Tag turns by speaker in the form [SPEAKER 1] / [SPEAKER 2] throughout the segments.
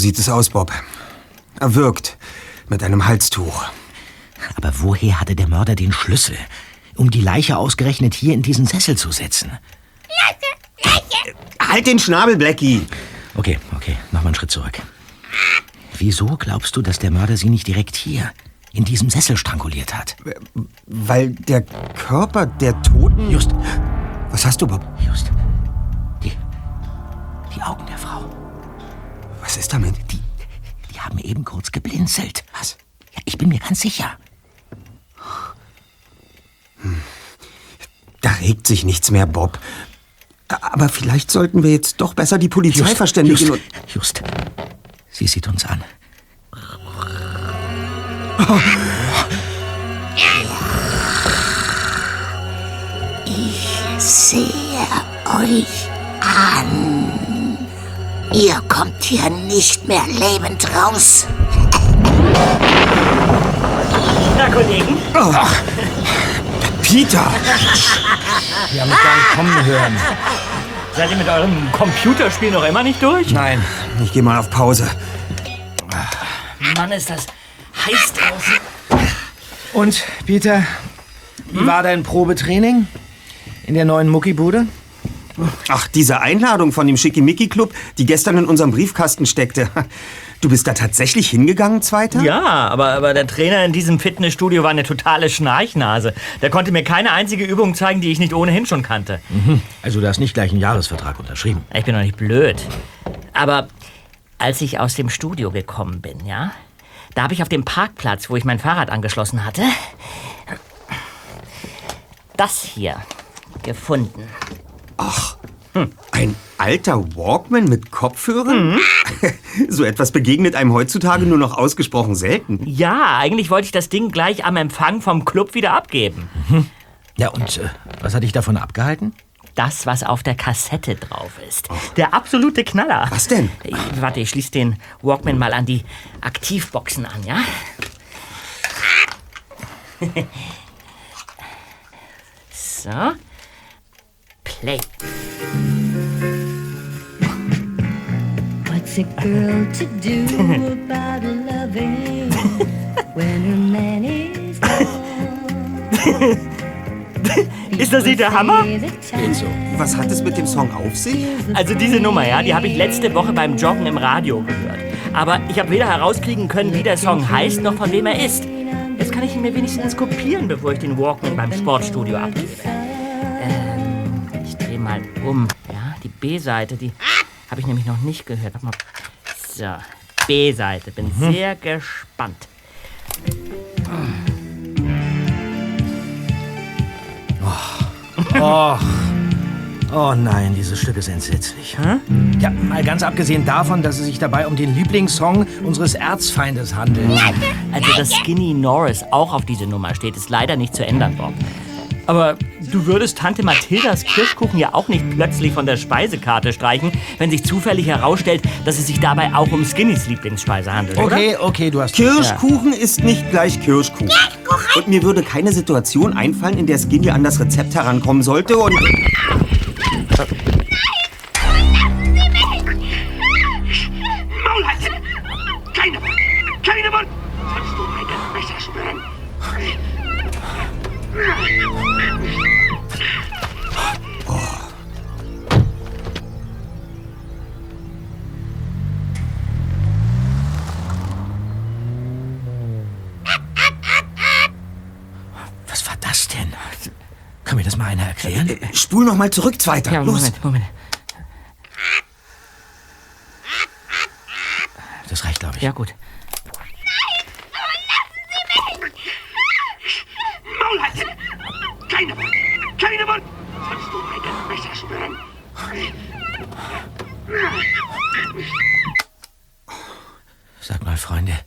[SPEAKER 1] sieht es aus, Bob. Erwürgt. Mit einem Halstuch.
[SPEAKER 2] Aber woher hatte der Mörder den Schlüssel, um die Leiche ausgerechnet hier in diesen Sessel zu setzen?
[SPEAKER 1] Halt den Schnabel, Blackie!
[SPEAKER 2] Okay, okay, noch mal einen Schritt zurück. Wieso glaubst du, dass der Mörder sie nicht direkt hier, in diesem Sessel stranguliert hat?
[SPEAKER 1] Weil der Körper der Toten...
[SPEAKER 2] Just.
[SPEAKER 1] Was hast du, Bob?
[SPEAKER 2] Just. Die, die Augen der Frau.
[SPEAKER 1] Damit?
[SPEAKER 2] Die, die haben eben kurz geblinzelt.
[SPEAKER 1] Was?
[SPEAKER 2] Ja, ich bin mir ganz sicher.
[SPEAKER 1] Hm. Da regt sich nichts mehr, Bob. Aber vielleicht sollten wir jetzt doch besser die Polizei
[SPEAKER 2] Just,
[SPEAKER 1] verständigen.
[SPEAKER 2] Just,
[SPEAKER 1] und-
[SPEAKER 2] just. Sie sieht uns an.
[SPEAKER 3] Ich sehe euch an. Ihr kommt hier nicht mehr lebend raus.
[SPEAKER 4] Na, Kollegen?
[SPEAKER 1] Peter!
[SPEAKER 5] Wir haben mich gar nicht kommen hören.
[SPEAKER 4] Seid ihr mit eurem Computerspiel noch immer nicht durch?
[SPEAKER 1] Nein, ich gehe mal auf Pause.
[SPEAKER 4] Mann, ist das heiß draußen.
[SPEAKER 5] Und, Peter, wie war dein Probetraining? In der neuen Muckibude?
[SPEAKER 1] Ach, diese Einladung von dem Schickimicki-Club, die gestern in unserem Briefkasten steckte. Du bist da tatsächlich hingegangen, Zweiter?
[SPEAKER 4] Ja, aber, aber der Trainer in diesem Fitnessstudio war eine totale Schnarchnase. Der konnte mir keine einzige Übung zeigen, die ich nicht ohnehin schon kannte.
[SPEAKER 2] Also du hast nicht gleich einen Jahresvertrag unterschrieben.
[SPEAKER 4] Ich bin doch nicht blöd. Aber als ich aus dem Studio gekommen bin, ja, da habe ich auf dem Parkplatz, wo ich mein Fahrrad angeschlossen hatte, das hier gefunden.
[SPEAKER 1] Ach, ein alter Walkman mit Kopfhörern? so etwas begegnet einem heutzutage nur noch ausgesprochen selten.
[SPEAKER 4] Ja, eigentlich wollte ich das Ding gleich am Empfang vom Club wieder abgeben.
[SPEAKER 2] Ja, und äh, was hat dich davon abgehalten?
[SPEAKER 4] Das, was auf der Kassette drauf ist. Der absolute Knaller.
[SPEAKER 1] Was denn?
[SPEAKER 4] Ich, warte, ich schließe den Walkman mal an die Aktivboxen an, ja? so. Play.
[SPEAKER 6] What's a girl to do about loving when her man is
[SPEAKER 4] Ist das nicht der Hammer?
[SPEAKER 6] Geht
[SPEAKER 2] so.
[SPEAKER 1] Was hat es mit dem Song auf sich?
[SPEAKER 4] Also diese Nummer, ja, die habe ich letzte Woche beim Joggen im Radio gehört. Aber ich habe weder herauskriegen können, wie der Song heißt, noch von wem er ist. Jetzt kann ich ihn mir wenigstens kopieren, bevor ich den Walkman beim Sportstudio abgebe. Mal um. Ja, die B-Seite, die habe ich nämlich noch nicht gehört. Warte mal. So, B-Seite. Bin sehr gespannt.
[SPEAKER 2] Oh. Oh nein, dieses Stück ist entsetzlich. Ja, mal ganz abgesehen davon, dass es sich dabei um den Lieblingssong unseres Erzfeindes handelt.
[SPEAKER 4] Also, dass Skinny Norris auch auf diese Nummer steht, ist leider nicht zu ändern, Bob. Aber du würdest Tante Mathildas Kirschkuchen ja auch nicht plötzlich von der Speisekarte streichen, wenn sich zufällig herausstellt, dass es sich dabei auch um Skinnys Lieblingsspeise handelt,
[SPEAKER 2] Okay, okay, du hast...
[SPEAKER 1] Kirschkuchen ist nicht gleich Kirschkuchen. Und mir würde keine Situation einfallen, in der Skinny an das Rezept herankommen sollte und... Spul noch mal zurück, Zweiter.
[SPEAKER 4] Ja,
[SPEAKER 1] Los.
[SPEAKER 4] Moment, Moment.
[SPEAKER 2] Das reicht, glaube ich.
[SPEAKER 4] Ja, gut.
[SPEAKER 7] Maul halten! Keine Wand! Keine Wand! Sonst du meine Messer spüren!
[SPEAKER 2] Sag mal, Freunde,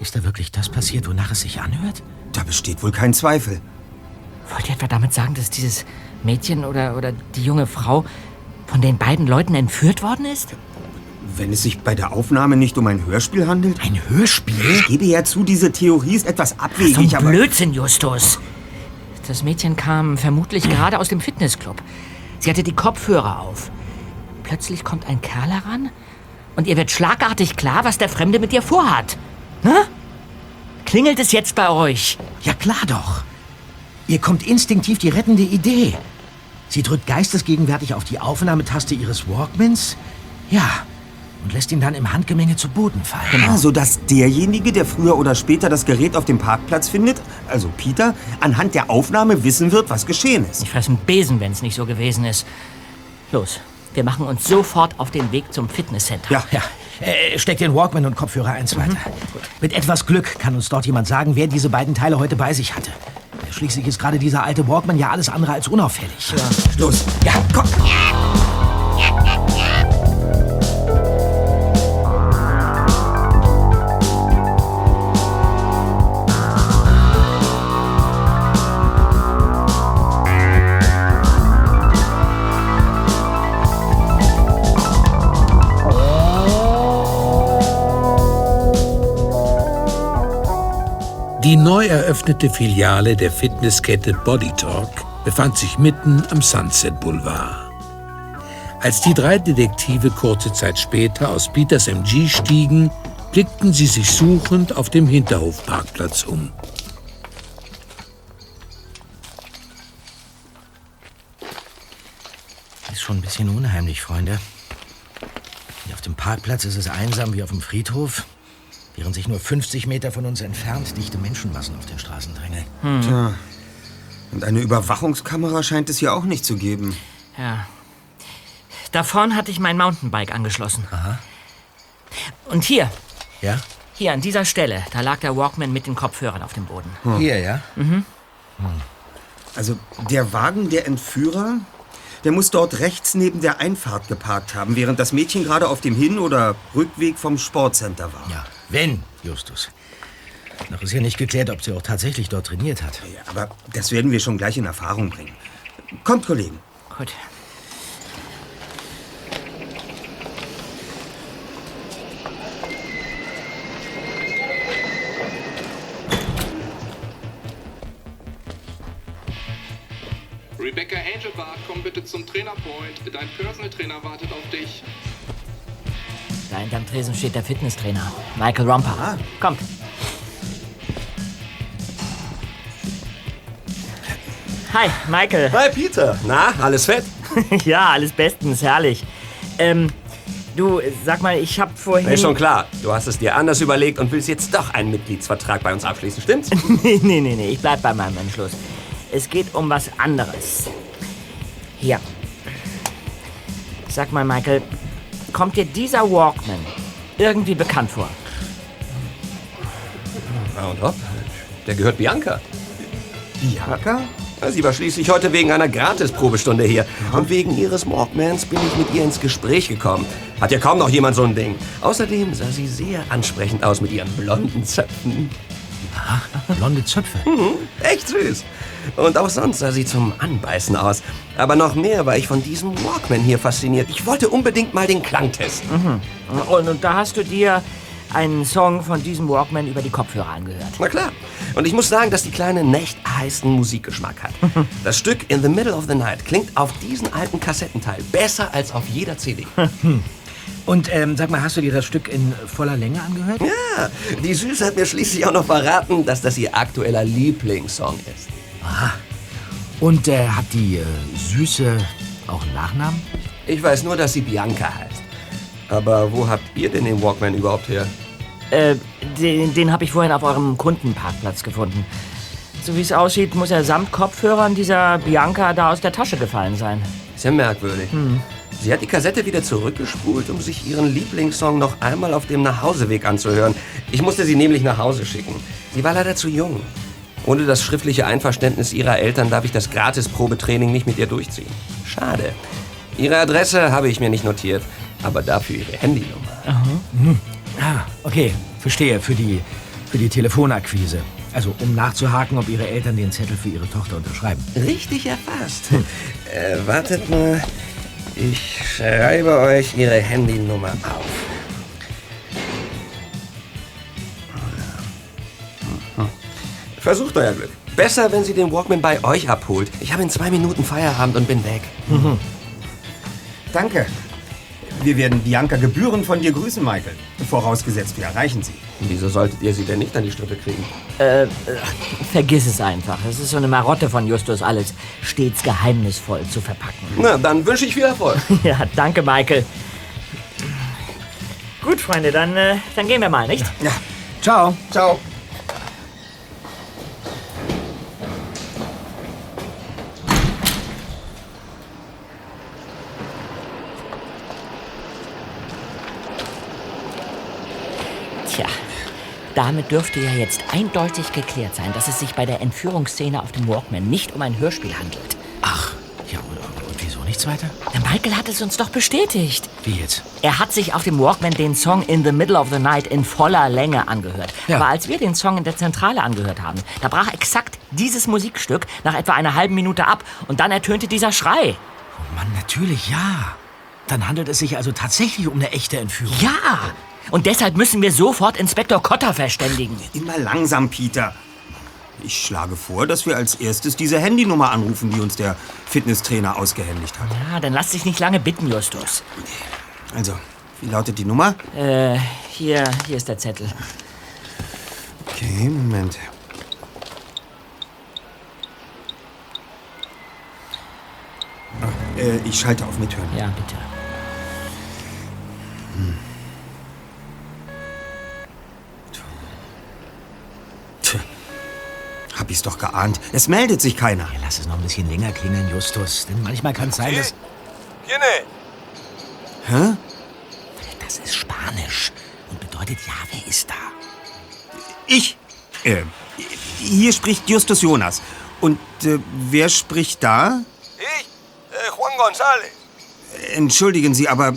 [SPEAKER 2] ist da wirklich das passiert, wonach es sich anhört?
[SPEAKER 1] Da besteht wohl kein Zweifel.
[SPEAKER 4] Etwa damit sagen, dass dieses Mädchen oder, oder die junge Frau von den beiden Leuten entführt worden ist?
[SPEAKER 1] Wenn es sich bei der Aufnahme nicht um ein Hörspiel handelt?
[SPEAKER 2] Ein Hörspiel?
[SPEAKER 1] Ich gebe ja zu, diese Theorie ist etwas
[SPEAKER 4] So
[SPEAKER 1] abwegig,
[SPEAKER 4] ein
[SPEAKER 1] aber...
[SPEAKER 4] Blödsinn, Justus. Das Mädchen kam vermutlich gerade aus dem Fitnessclub. Sie hatte die Kopfhörer auf. Plötzlich kommt ein Kerl heran und ihr wird schlagartig klar, was der Fremde mit ihr vorhat. Hä? Klingelt es jetzt bei euch?
[SPEAKER 2] Ja, klar doch. Ihr kommt instinktiv die rettende Idee. Sie drückt geistesgegenwärtig auf die Aufnahmetaste ihres Walkmans. Ja. Und lässt ihn dann im Handgemenge zu Boden fallen.
[SPEAKER 1] Ah, sodass derjenige, der früher oder später das Gerät auf dem Parkplatz findet, also Peter, anhand der Aufnahme wissen wird, was geschehen ist.
[SPEAKER 4] Ich fress einen Besen, wenn es nicht so gewesen ist. Los, wir machen uns sofort auf den Weg zum Fitnesscenter.
[SPEAKER 1] Ja,
[SPEAKER 2] Ja, äh, steck den Walkman und Kopfhörer eins weiter. Mit etwas Glück kann uns dort jemand sagen, wer diese beiden Teile heute bei sich hatte. Schließlich ist gerade dieser alte Walkman ja alles andere als unauffällig.
[SPEAKER 1] Los.
[SPEAKER 2] Ja, komm.
[SPEAKER 8] Die neu eröffnete Filiale der Fitnesskette Body Talk befand sich mitten am Sunset Boulevard. Als die drei Detektive kurze Zeit später aus Peters MG stiegen, blickten sie sich suchend auf dem Hinterhofparkplatz um.
[SPEAKER 2] Ist schon ein bisschen unheimlich, Freunde. Auf dem Parkplatz ist es einsam wie auf dem Friedhof, während sich nur 50 Meter von uns entfernt dichte Menschenmassen auf den Straßen drängeln.
[SPEAKER 1] Tja. Und eine Überwachungskamera scheint es hier auch nicht zu geben.
[SPEAKER 4] Ja. Da vorn hatte ich mein Mountainbike angeschlossen.
[SPEAKER 2] Aha.
[SPEAKER 4] Und hier,
[SPEAKER 2] Ja?
[SPEAKER 4] hier an dieser Stelle, da lag der Walkman mit den Kopfhörern auf dem Boden.
[SPEAKER 2] Hier, ja?
[SPEAKER 1] Also der Wagen der Entführer, der muss dort rechts neben der Einfahrt geparkt haben, während das Mädchen gerade auf dem Hin- oder Rückweg vom Sportcenter war.
[SPEAKER 2] Ja, wenn, Justus. Noch ist ja nicht geklärt, ob sie auch tatsächlich dort trainiert hat.
[SPEAKER 1] Ja, aber das werden wir schon gleich in Erfahrung bringen. Kommt, Kollegen.
[SPEAKER 4] Gut.
[SPEAKER 9] Rebecca Angelbart, komm bitte zum Trainerpoint. Dein Personal Trainer wartet auf dich.
[SPEAKER 4] Tresen steht der Fitnesstrainer, Michael Romper. Kommt. Hi, Michael.
[SPEAKER 10] Hi Peter, na, alles fett?
[SPEAKER 4] ja, alles bestens, herrlich. Ähm, du, sag mal, ich hab vorhin...
[SPEAKER 10] Ist schon klar, du hast es dir anders überlegt und willst jetzt doch einen Mitgliedsvertrag bei uns abschließen, stimmt's?
[SPEAKER 4] nee, nee, nee, nee, ich bleib bei meinem Entschluss. Es geht um was anderes. Hier. Sag mal, Michael, kommt dir dieser Walkman irgendwie bekannt vor?
[SPEAKER 10] Na und hopp, der gehört Bianca.
[SPEAKER 1] Bianca?
[SPEAKER 10] Ja, Sie war schließlich heute wegen einer Gratis-Probestunde hier. Und wegen ihres Walkmans bin ich mit ihr ins Gespräch gekommen. Hat ja kaum noch jemand so ein Ding. Außerdem sah sie sehr ansprechend aus mit ihren blonden Zöpfen.
[SPEAKER 2] Blonde Zöpfe.
[SPEAKER 10] Echt süß. Und auch sonst sah sie zum Anbeißen aus. Aber noch mehr war ich von diesem Walkman hier fasziniert. Ich wollte unbedingt mal den Klang testen.
[SPEAKER 4] Und, und da hast du dir einen Song von diesem Walkman über die Kopfhörer angehört.
[SPEAKER 10] Na klar. Und ich muss sagen, dass die Kleine nicht heißen Musikgeschmack hat. Das Stück In the Middle of the Night klingt auf diesen alten Kassettenteil besser als auf jeder CD.
[SPEAKER 2] Und ähm, sag mal, hast du dir das Stück in voller Länge angehört?
[SPEAKER 10] Ja, die Süße hat mir schließlich auch noch verraten, dass das ihr aktueller Lieblingssong ist.
[SPEAKER 2] Und äh, hat die äh, Süße auch einen Nachnamen?
[SPEAKER 10] Ich weiß nur, dass sie Bianca heißt. Aber wo habt ihr denn den Walkman überhaupt her?
[SPEAKER 4] Äh, den, den habe ich vorhin auf eurem Kundenparkplatz gefunden. So wie es aussieht, muss er samt Kopfhörern dieser Bianca da aus der Tasche gefallen sein.
[SPEAKER 10] Ist ja merkwürdig. Sie hat die Kassette wieder zurückgespult, um sich ihren Lieblingssong noch einmal auf dem Nachhauseweg anzuhören. Ich musste sie nämlich nach Hause schicken. Sie war leider zu jung. Ohne das schriftliche Einverständnis ihrer Eltern darf ich das Gratis-Probetraining nicht mit ihr durchziehen. Schade. Ihre Adresse habe ich mir nicht notiert, aber dafür ihre Handynummer.
[SPEAKER 2] Ah, okay, verstehe. Für die, für die Telefonakquise. Also, um nachzuhaken, ob ihre Eltern den Zettel für ihre Tochter unterschreiben.
[SPEAKER 10] Richtig erfasst. äh, wartet mal. Ich schreibe euch ihre Handynummer auf. Versucht euer Glück. Besser, wenn sie den Walkman bei euch abholt. Ich habe in zwei Minuten Feierabend und bin weg.
[SPEAKER 1] Danke. Wir werden Bianca gebührend von dir grüßen, Michael. Vorausgesetzt, wir erreichen sie.
[SPEAKER 10] Wieso solltet ihr sie denn nicht an die Strippe kriegen?
[SPEAKER 4] Äh, äh, vergiss es einfach. Es ist so eine Marotte von Justus, alles stets geheimnisvoll zu verpacken.
[SPEAKER 10] Na, dann wünsche ich viel Erfolg.
[SPEAKER 4] Ja, danke, Michael. Gut, Freunde, dann, äh, dann gehen wir mal, nicht?
[SPEAKER 1] Ja.
[SPEAKER 5] Ciao.
[SPEAKER 10] Ciao.
[SPEAKER 4] Tja, damit dürfte ja jetzt eindeutig geklärt sein, dass es sich bei der Entführungsszene auf dem Walkman nicht um ein Hörspiel handelt.
[SPEAKER 2] Ach, ja, und, und, und wieso nichts weiter?
[SPEAKER 4] Der Michael hat es uns doch bestätigt.
[SPEAKER 2] Wie jetzt?
[SPEAKER 4] Er hat sich auf dem Walkman den Song In the Middle of the Night in voller Länge angehört.
[SPEAKER 2] Ja.
[SPEAKER 4] Aber als wir den Song in der Zentrale angehört haben, da brach exakt dieses Musikstück nach etwa einer halben Minute ab und dann ertönte dieser Schrei.
[SPEAKER 2] Oh Mann, natürlich ja. Dann handelt es sich also tatsächlich um eine echte Entführung.
[SPEAKER 4] Ja! Und deshalb müssen wir sofort Inspektor Cotter verständigen.
[SPEAKER 1] Immer langsam, Peter. Ich schlage vor, dass wir als erstes diese Handynummer anrufen, die uns der Fitnesstrainer ausgehändigt hat.
[SPEAKER 4] Ja, dann lass dich nicht lange bitten, Justus.
[SPEAKER 1] Also, wie lautet die Nummer?
[SPEAKER 4] Äh, hier, hier ist der Zettel.
[SPEAKER 1] Okay, Moment. Ah, äh, ich schalte auf Mithören.
[SPEAKER 4] Ja, bitte.
[SPEAKER 1] Hab ich's doch geahnt. Es meldet sich keiner.
[SPEAKER 2] Ja, lass es noch ein bisschen länger klingeln, Justus. Denn manchmal kann es sein, dass...
[SPEAKER 11] ¿Quién es?
[SPEAKER 1] Hä?
[SPEAKER 2] Das ist Spanisch und bedeutet, ja, wer ist da?
[SPEAKER 1] Ich. Äh, hier spricht Justus Jonas. Und äh, wer spricht da?
[SPEAKER 11] Ich? Äh, Juan González.
[SPEAKER 1] Entschuldigen Sie, aber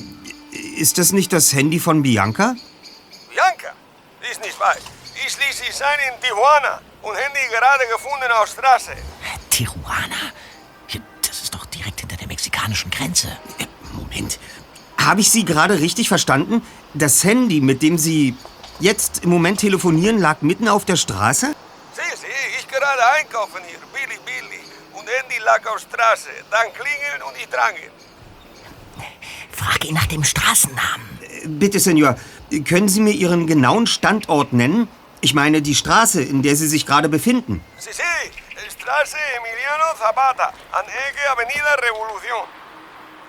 [SPEAKER 1] ist das nicht das Handy von Bianca?
[SPEAKER 11] Bianca. Ist nicht wahr. Ich ließ sie sein in Tijuana und Handy gerade gefunden auf Straße.
[SPEAKER 2] Tijuana? Das ist doch direkt hinter der mexikanischen Grenze.
[SPEAKER 1] Äh, Moment. Habe ich Sie gerade richtig verstanden? Das Handy, mit dem Sie jetzt im Moment telefonieren, lag mitten auf der Straße?
[SPEAKER 11] Sie, sie, ich gerade einkaufen hier. Billy, Billy. Und Handy lag auf Straße. Dann klingeln und ich drangen.
[SPEAKER 4] Frag ihn nach dem Straßennamen.
[SPEAKER 1] Äh, Bitte, Senor, können Sie mir Ihren genauen Standort nennen? Ich meine die Straße, in der Sie sich gerade befinden.
[SPEAKER 11] Sí, sí. Straße Emiliano Zapata. An Ecke Avenida Revolución.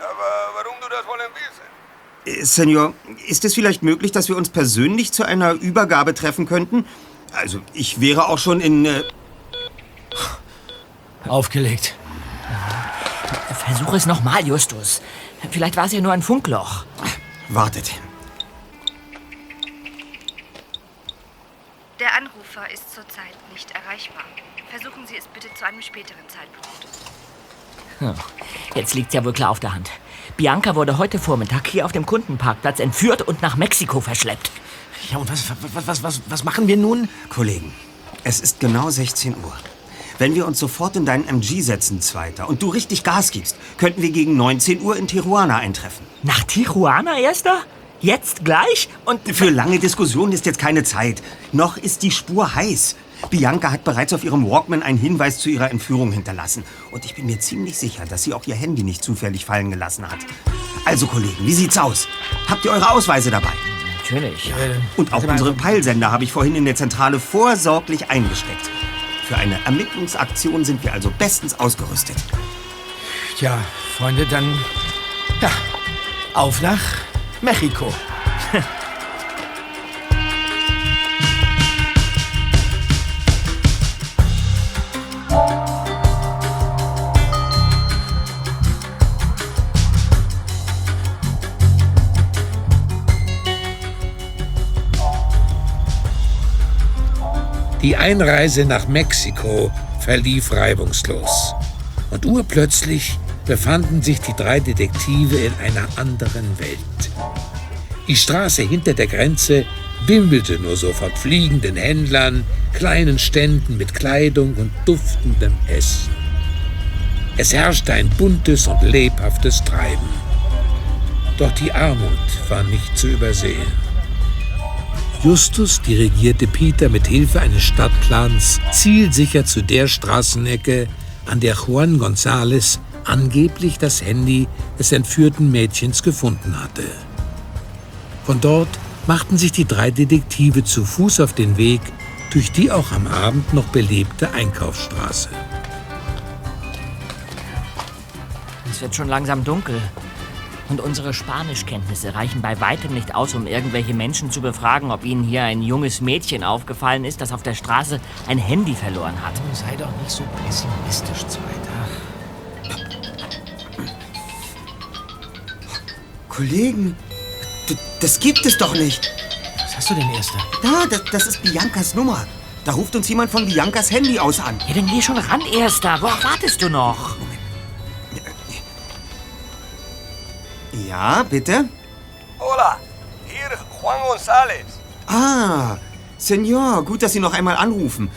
[SPEAKER 11] Aber warum du das wollen wissen?
[SPEAKER 1] Äh, Senor, ist es vielleicht möglich, dass wir uns persönlich zu einer Übergabe treffen könnten? Also, ich wäre auch schon in... Äh
[SPEAKER 2] Aufgelegt.
[SPEAKER 4] Versuch es nochmal, Justus. Vielleicht war es ja nur ein Funkloch.
[SPEAKER 1] wartet.
[SPEAKER 12] Der Anrufer ist zurzeit nicht erreichbar. Versuchen Sie es bitte zu einem späteren Zeitpunkt.
[SPEAKER 4] Hm. Jetzt liegt's ja wohl klar auf der Hand. Bianca wurde heute Vormittag hier auf dem Kundenparkplatz entführt und nach Mexiko verschleppt.
[SPEAKER 2] Ja, und was, was, was, was, was machen wir nun?
[SPEAKER 1] Kollegen, es ist genau 16 Uhr. Wenn wir uns sofort in deinen MG setzen, Zweiter, und du richtig Gas gibst, könnten wir gegen 19 Uhr in Tijuana eintreffen.
[SPEAKER 4] Nach Tijuana, Erster? Jetzt gleich? Und
[SPEAKER 1] Für lange Diskussionen ist jetzt keine Zeit. Noch ist die Spur heiß. Bianca hat bereits auf ihrem Walkman einen Hinweis zu ihrer Entführung hinterlassen. Und ich bin mir ziemlich sicher, dass sie auch ihr Handy nicht zufällig fallen gelassen hat. Also, Kollegen, wie sieht's aus? Habt ihr eure Ausweise dabei?
[SPEAKER 4] Natürlich.
[SPEAKER 1] Und auch unsere Peilsender habe ich vorhin in der Zentrale vorsorglich eingesteckt. Für eine Ermittlungsaktion sind wir also bestens ausgerüstet.
[SPEAKER 5] Tja, Freunde, dann. Ja, auf nach Mexiko.
[SPEAKER 8] Die Einreise nach Mexiko verlief reibungslos. Und urplötzlich befanden sich die drei Detektive in einer anderen Welt. Die Straße hinter der Grenze wimmelte nur so von fliegenden Händlern, kleinen Ständen mit Kleidung und duftendem Essen. Es herrschte ein buntes und lebhaftes Treiben. Doch die Armut war nicht zu übersehen. Justus dirigierte Peter mit Hilfe eines Stadtplans zielsicher zu der Straßenecke, an der Juan González angeblich das Handy des entführten Mädchens gefunden hatte. Von dort machten sich die drei Detektive zu Fuß auf den Weg durch die auch am Abend noch belebte Einkaufsstraße.
[SPEAKER 4] Es wird schon langsam dunkel. Und unsere Spanischkenntnisse reichen bei weitem nicht aus, um irgendwelche Menschen zu befragen, ob ihnen hier ein junges Mädchen aufgefallen ist, das auf der Straße ein Handy verloren hat.
[SPEAKER 2] Sei doch nicht so pessimistisch, Zweiter.
[SPEAKER 1] Kollegen, d- das gibt es doch nicht.
[SPEAKER 2] Was hast du denn, Erster?
[SPEAKER 1] Da, das, das ist Biancas Nummer. Da ruft uns jemand von Biancas Handy aus an.
[SPEAKER 4] Ja, dann geh schon ran, Erster. Worauf wartest du noch?
[SPEAKER 1] Ja, bitte?
[SPEAKER 11] Hola, hier Juan González.
[SPEAKER 1] Ah, Senor, gut, dass Sie noch einmal anrufen.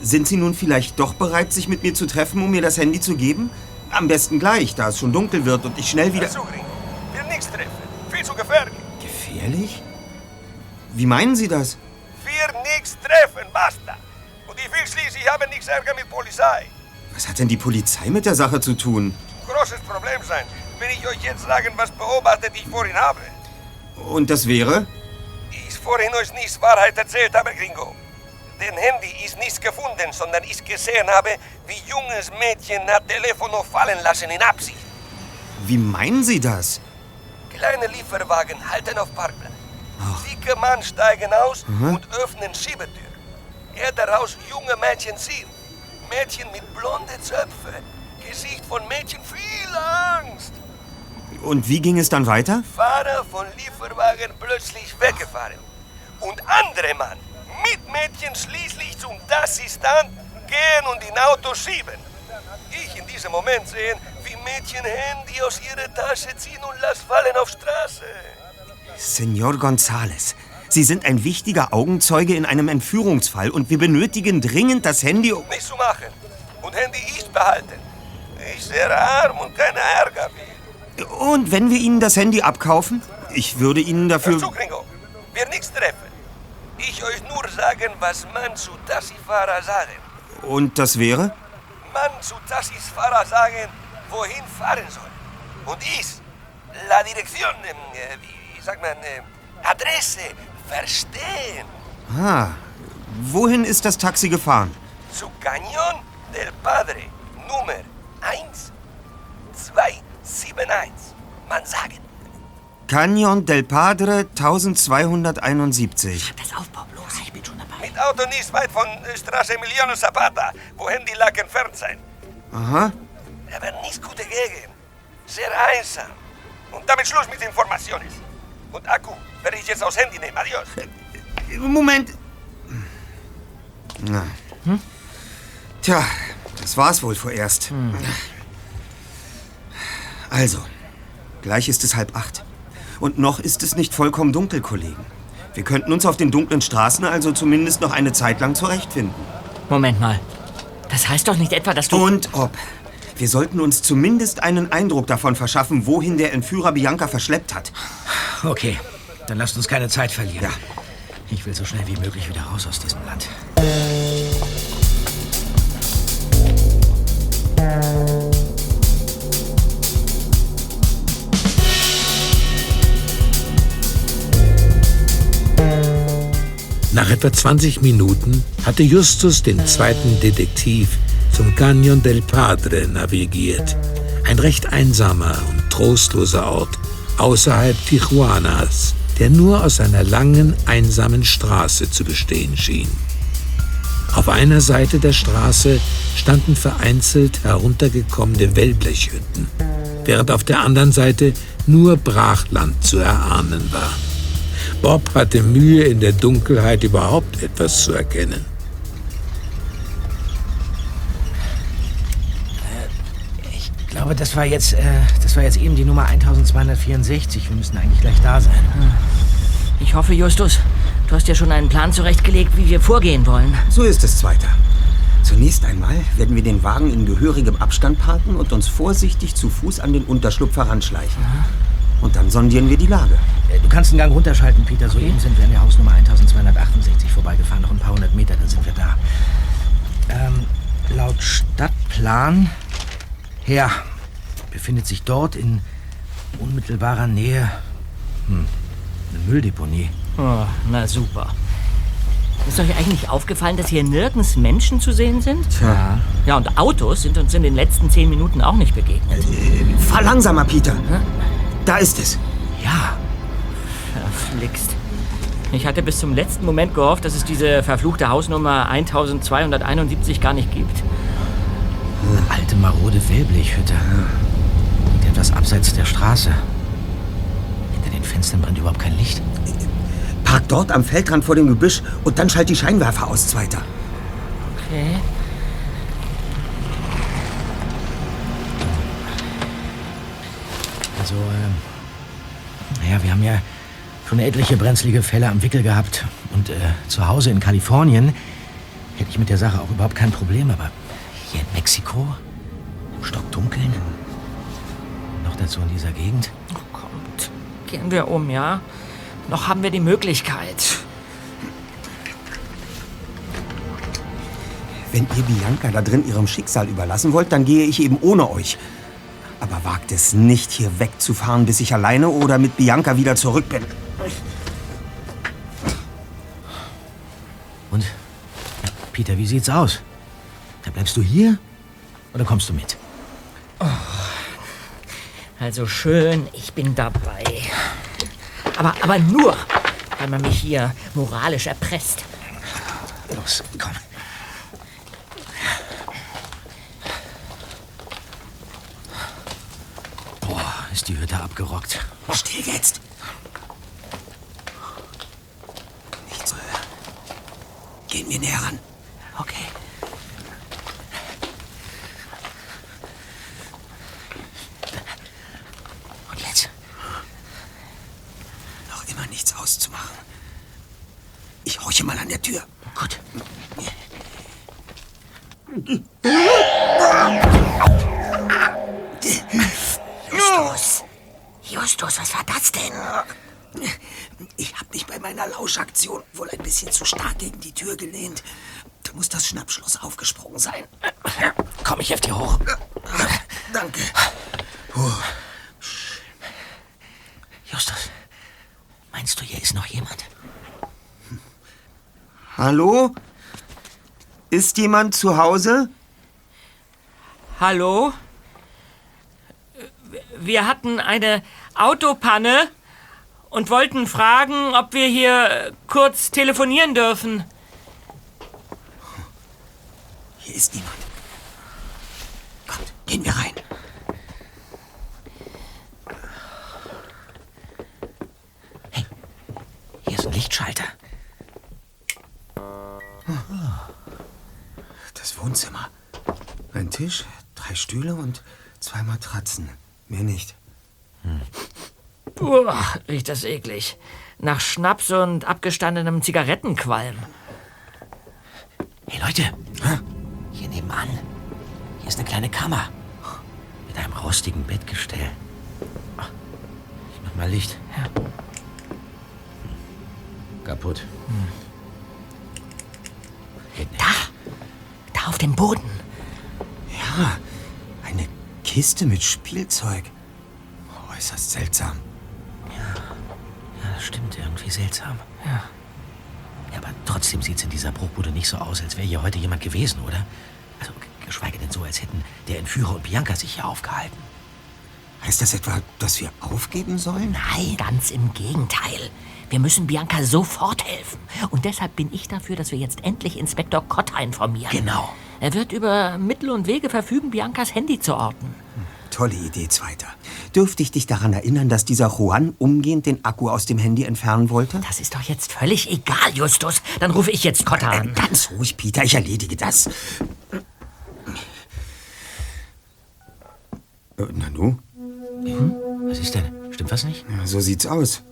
[SPEAKER 1] Sind Sie nun vielleicht doch bereit, sich mit mir zu treffen, um mir das Handy zu geben? Am besten gleich, da es schon dunkel wird und ich schnell wieder...
[SPEAKER 11] Also, Gringo, wir nichts treffen. Viel zu gefährlich.
[SPEAKER 1] Gefährlich? Wie meinen Sie das?
[SPEAKER 11] Wir nichts treffen, basta. Und ich will schließlich haben nichts Ärger mit Polizei.
[SPEAKER 1] Was hat denn die Polizei mit der Sache zu tun?
[SPEAKER 11] Großes Problem sein, wenn ich euch jetzt sagen, was beobachtet ich vorhin habe.
[SPEAKER 1] Und das wäre?
[SPEAKER 11] Ich vorhin euch nichts Wahrheit erzählt habe, Gringo. Den Handy ist nichts gefunden, sondern ich gesehen habe, wie junges Mädchen hat Telefon fallen lassen in Absicht.
[SPEAKER 1] Wie meinen Sie das?
[SPEAKER 11] Kleine Lieferwagen halten auf Parkplatz. Dicke Mann steigen aus
[SPEAKER 1] Mhm.
[SPEAKER 11] und öffnen Schiebetür. Er daraus junge Mädchen sieht. Mädchen mit blonde Zöpfe. Gesicht von Mädchen viel Angst.
[SPEAKER 1] Und wie ging es dann weiter?
[SPEAKER 11] Fahrer von Lieferwagen plötzlich weggefahren. Und andere Mann mit Mädchen schließlich zum Taxi-Stand gehen und in Auto schieben. Ich in diesem Moment sehen, wie Mädchen Handy aus ihrer Tasche ziehen und las fallen auf Straße.
[SPEAKER 1] Senor González, Sie sind ein wichtiger Augenzeuge in einem Entführungsfall und wir benötigen dringend das Handy. um-
[SPEAKER 11] Nichts zu machen. Und Handy ist behalten. Ich sehr arm und keine Ärger will.
[SPEAKER 1] Und wenn wir Ihnen das Handy abkaufen? Ich würde Ihnen
[SPEAKER 11] Hör
[SPEAKER 1] dafür...
[SPEAKER 11] zu, Gringo. Wir nichts treffen. Ich euch nur sagen, was man zu Taxifahrer sagen.
[SPEAKER 1] Und das wäre?
[SPEAKER 11] Man zu Taxifahrer sagen, wohin fahren soll. Und ich, la Direktion, äh, wie, wie sagt man, äh, Adresse, verstehen.
[SPEAKER 1] Ah, wohin ist das Taxi gefahren?
[SPEAKER 11] Zu Cañón del Padre, Nummer 1, 2, 7, 1. Man sagen.
[SPEAKER 1] Canyon del Padre 1271.
[SPEAKER 4] Das auf, Bob, los, ich bin schon dabei.
[SPEAKER 11] Mit Auto nicht weit von Straße Emiliano Zapata, wo Handy lag entfernt sein.
[SPEAKER 1] Aha.
[SPEAKER 11] Aber nicht gute Gegend. Sehr einsam. Und damit Schluss mit Informationen. Und Akku werde ich jetzt aufs Handy nehmen. Adios.
[SPEAKER 1] Moment. Na. Tja, das war's wohl vorerst. Also, gleich ist es halb acht. Und noch ist es nicht vollkommen dunkel, Kollegen. Wir könnten uns auf den dunklen Straßen also zumindest noch eine Zeit lang zurechtfinden.
[SPEAKER 4] Moment mal. Das heißt doch nicht etwa, dass du...
[SPEAKER 1] Und ob. Wir sollten uns zumindest einen Eindruck davon verschaffen, wohin der Entführer Bianca verschleppt hat.
[SPEAKER 2] Okay, dann lasst uns keine Zeit verlieren. Ja. Ich will so schnell wie möglich wieder raus aus diesem Land.
[SPEAKER 8] Nach etwa 20 Minuten hatte Justus den zweiten Detektiv zum Cañon del Padre navigiert. Ein recht einsamer und trostloser Ort außerhalb Tijuanas, der nur aus einer langen, einsamen Straße zu bestehen schien. Auf einer Seite der Straße standen vereinzelt heruntergekommene Wellblechhütten, während auf der anderen Seite nur Brachland zu erahnen war. Bob hatte Mühe, in der Dunkelheit überhaupt etwas zu erkennen.
[SPEAKER 2] Ich glaube, das war jetzt, äh, das war jetzt eben die Nummer 1264. Wir müssen eigentlich gleich da sein.
[SPEAKER 4] Ich hoffe, Justus, du hast ja schon einen Plan zurechtgelegt, wie wir vorgehen wollen.
[SPEAKER 1] So ist es, Zweiter. Zunächst einmal werden wir den Wagen in gehörigem Abstand parken und uns vorsichtig zu Fuß an den Unterschlupf heranschleichen. Und dann sondieren wir die Lage.
[SPEAKER 2] Äh, Du kannst den Gang runterschalten, Peter. Soeben sind wir an der Hausnummer 1268 vorbeigefahren. Noch ein paar hundert Meter, dann sind wir da. Ähm, laut Stadtplan, ja, befindet sich dort in unmittelbarer Nähe hm, eine Mülldeponie.
[SPEAKER 4] Oh, na super. Ist euch eigentlich aufgefallen, dass hier nirgends Menschen zu sehen sind?
[SPEAKER 1] Tja.
[SPEAKER 4] Ja, und Autos sind uns in den letzten zehn Minuten auch nicht begegnet.
[SPEAKER 1] Fahr langsamer, Peter. Da ist es.
[SPEAKER 2] Ja.
[SPEAKER 4] Verflixt. Ich hatte bis zum letzten Moment gehofft, dass es diese verfluchte Hausnummer 1271 gar nicht gibt.
[SPEAKER 2] Eine alte, marode Wellblechhütte. Liegt etwas abseits der Straße. Hinter den Fenstern brennt überhaupt kein Licht.
[SPEAKER 1] Park dort am Feldrand vor dem Gebüsch und dann schalt die Scheinwerfer aus, Zweiter.
[SPEAKER 4] Okay.
[SPEAKER 2] Also, ähm, naja, wir haben ja schon etliche brenzlige Fälle am Wickel gehabt. Und äh, zu Hause in Kalifornien hätte ich mit der Sache auch überhaupt kein Problem. Aber hier in Mexiko, im Stockdunkeln, noch dazu in dieser Gegend.
[SPEAKER 4] Kommt. Gehen wir um, ja? Noch haben wir die Möglichkeit.
[SPEAKER 1] Wenn ihr Bianca da drin ihrem Schicksal überlassen wollt, dann gehe ich eben ohne euch. Aber wagt es nicht, hier wegzufahren, bis ich alleine oder mit Bianca wieder zurück bin.
[SPEAKER 2] Und, ja, Peter, wie sieht's aus? Da bleibst du hier oder kommst du mit?
[SPEAKER 4] Also schön, ich bin dabei. Aber, aber nur, weil man mich hier moralisch erpresst.
[SPEAKER 2] Los, komm. Boah, ist die Hütte abgerockt.
[SPEAKER 1] Still jetzt. Nicht so hören. Gehen wir näher ran.
[SPEAKER 2] Okay. Und jetzt?
[SPEAKER 1] Noch immer nichts auszumachen. Ich horche mal an der Tür.
[SPEAKER 2] Gut.
[SPEAKER 3] Justus! Justus, was war das denn?
[SPEAKER 1] Ich habe mich bei meiner Lauschaktion wohl ein bisschen zu stark gegen die Tür gelehnt. Da muss das Schnappschloss aufgesprungen sein.
[SPEAKER 2] Komm, ich helf dir hoch.
[SPEAKER 1] Danke.
[SPEAKER 2] Justus, meinst du, hier ist noch jemand?
[SPEAKER 1] Hallo? Ist jemand zu Hause?
[SPEAKER 4] Hallo? Wir hatten eine Autopanne und wollten fragen, ob wir hier kurz telefonieren dürfen.
[SPEAKER 1] Hier ist niemand. Kommt, gehen wir rein.
[SPEAKER 2] Hier ist ein Lichtschalter.
[SPEAKER 1] Das Wohnzimmer. Ein Tisch, drei Stühle und zwei Matratzen. Mehr nicht.
[SPEAKER 4] Uah, riecht das eklig. Nach Schnaps und abgestandenem Zigarettenqualm.
[SPEAKER 2] Hey Leute, hier nebenan. Hier ist eine kleine Kammer. Mit einem rostigen Bettgestell. Ah, Ich mach mal Licht.
[SPEAKER 4] Ja.
[SPEAKER 2] Kaputt.
[SPEAKER 4] Da! Da auf dem Boden.
[SPEAKER 1] Ja, eine Kiste mit Spielzeug. Äußerst seltsam.
[SPEAKER 2] Ja, das stimmt. Irgendwie seltsam. Ja. Ja, aber trotzdem sieht's in dieser Bruchbude nicht so aus, als wäre hier heute jemand gewesen, oder? Also, geschweige denn so, als hätten der Entführer und Bianca sich hier aufgehalten.
[SPEAKER 1] Heißt das etwa, dass wir aufgeben sollen?
[SPEAKER 4] Nein, ganz im Gegenteil. Wir müssen Bianca sofort helfen. Und deshalb bin ich dafür, dass wir jetzt endlich Inspektor Kotter informieren.
[SPEAKER 2] Genau.
[SPEAKER 4] Er wird über Mittel und Wege verfügen, Biancas Handy zu orten.
[SPEAKER 1] Tolle Idee, Zweiter. Dürfte ich dich daran erinnern, dass dieser Juan umgehend den Akku aus dem Handy entfernen wollte?
[SPEAKER 4] Das ist doch jetzt völlig egal, Justus. Dann rufe ich jetzt Kotter an.
[SPEAKER 1] Ganz ruhig, Peter, ich erledige das. Äh, Nanu?
[SPEAKER 2] Was ist denn? Stimmt was nicht?
[SPEAKER 1] Ja, so sieht's aus.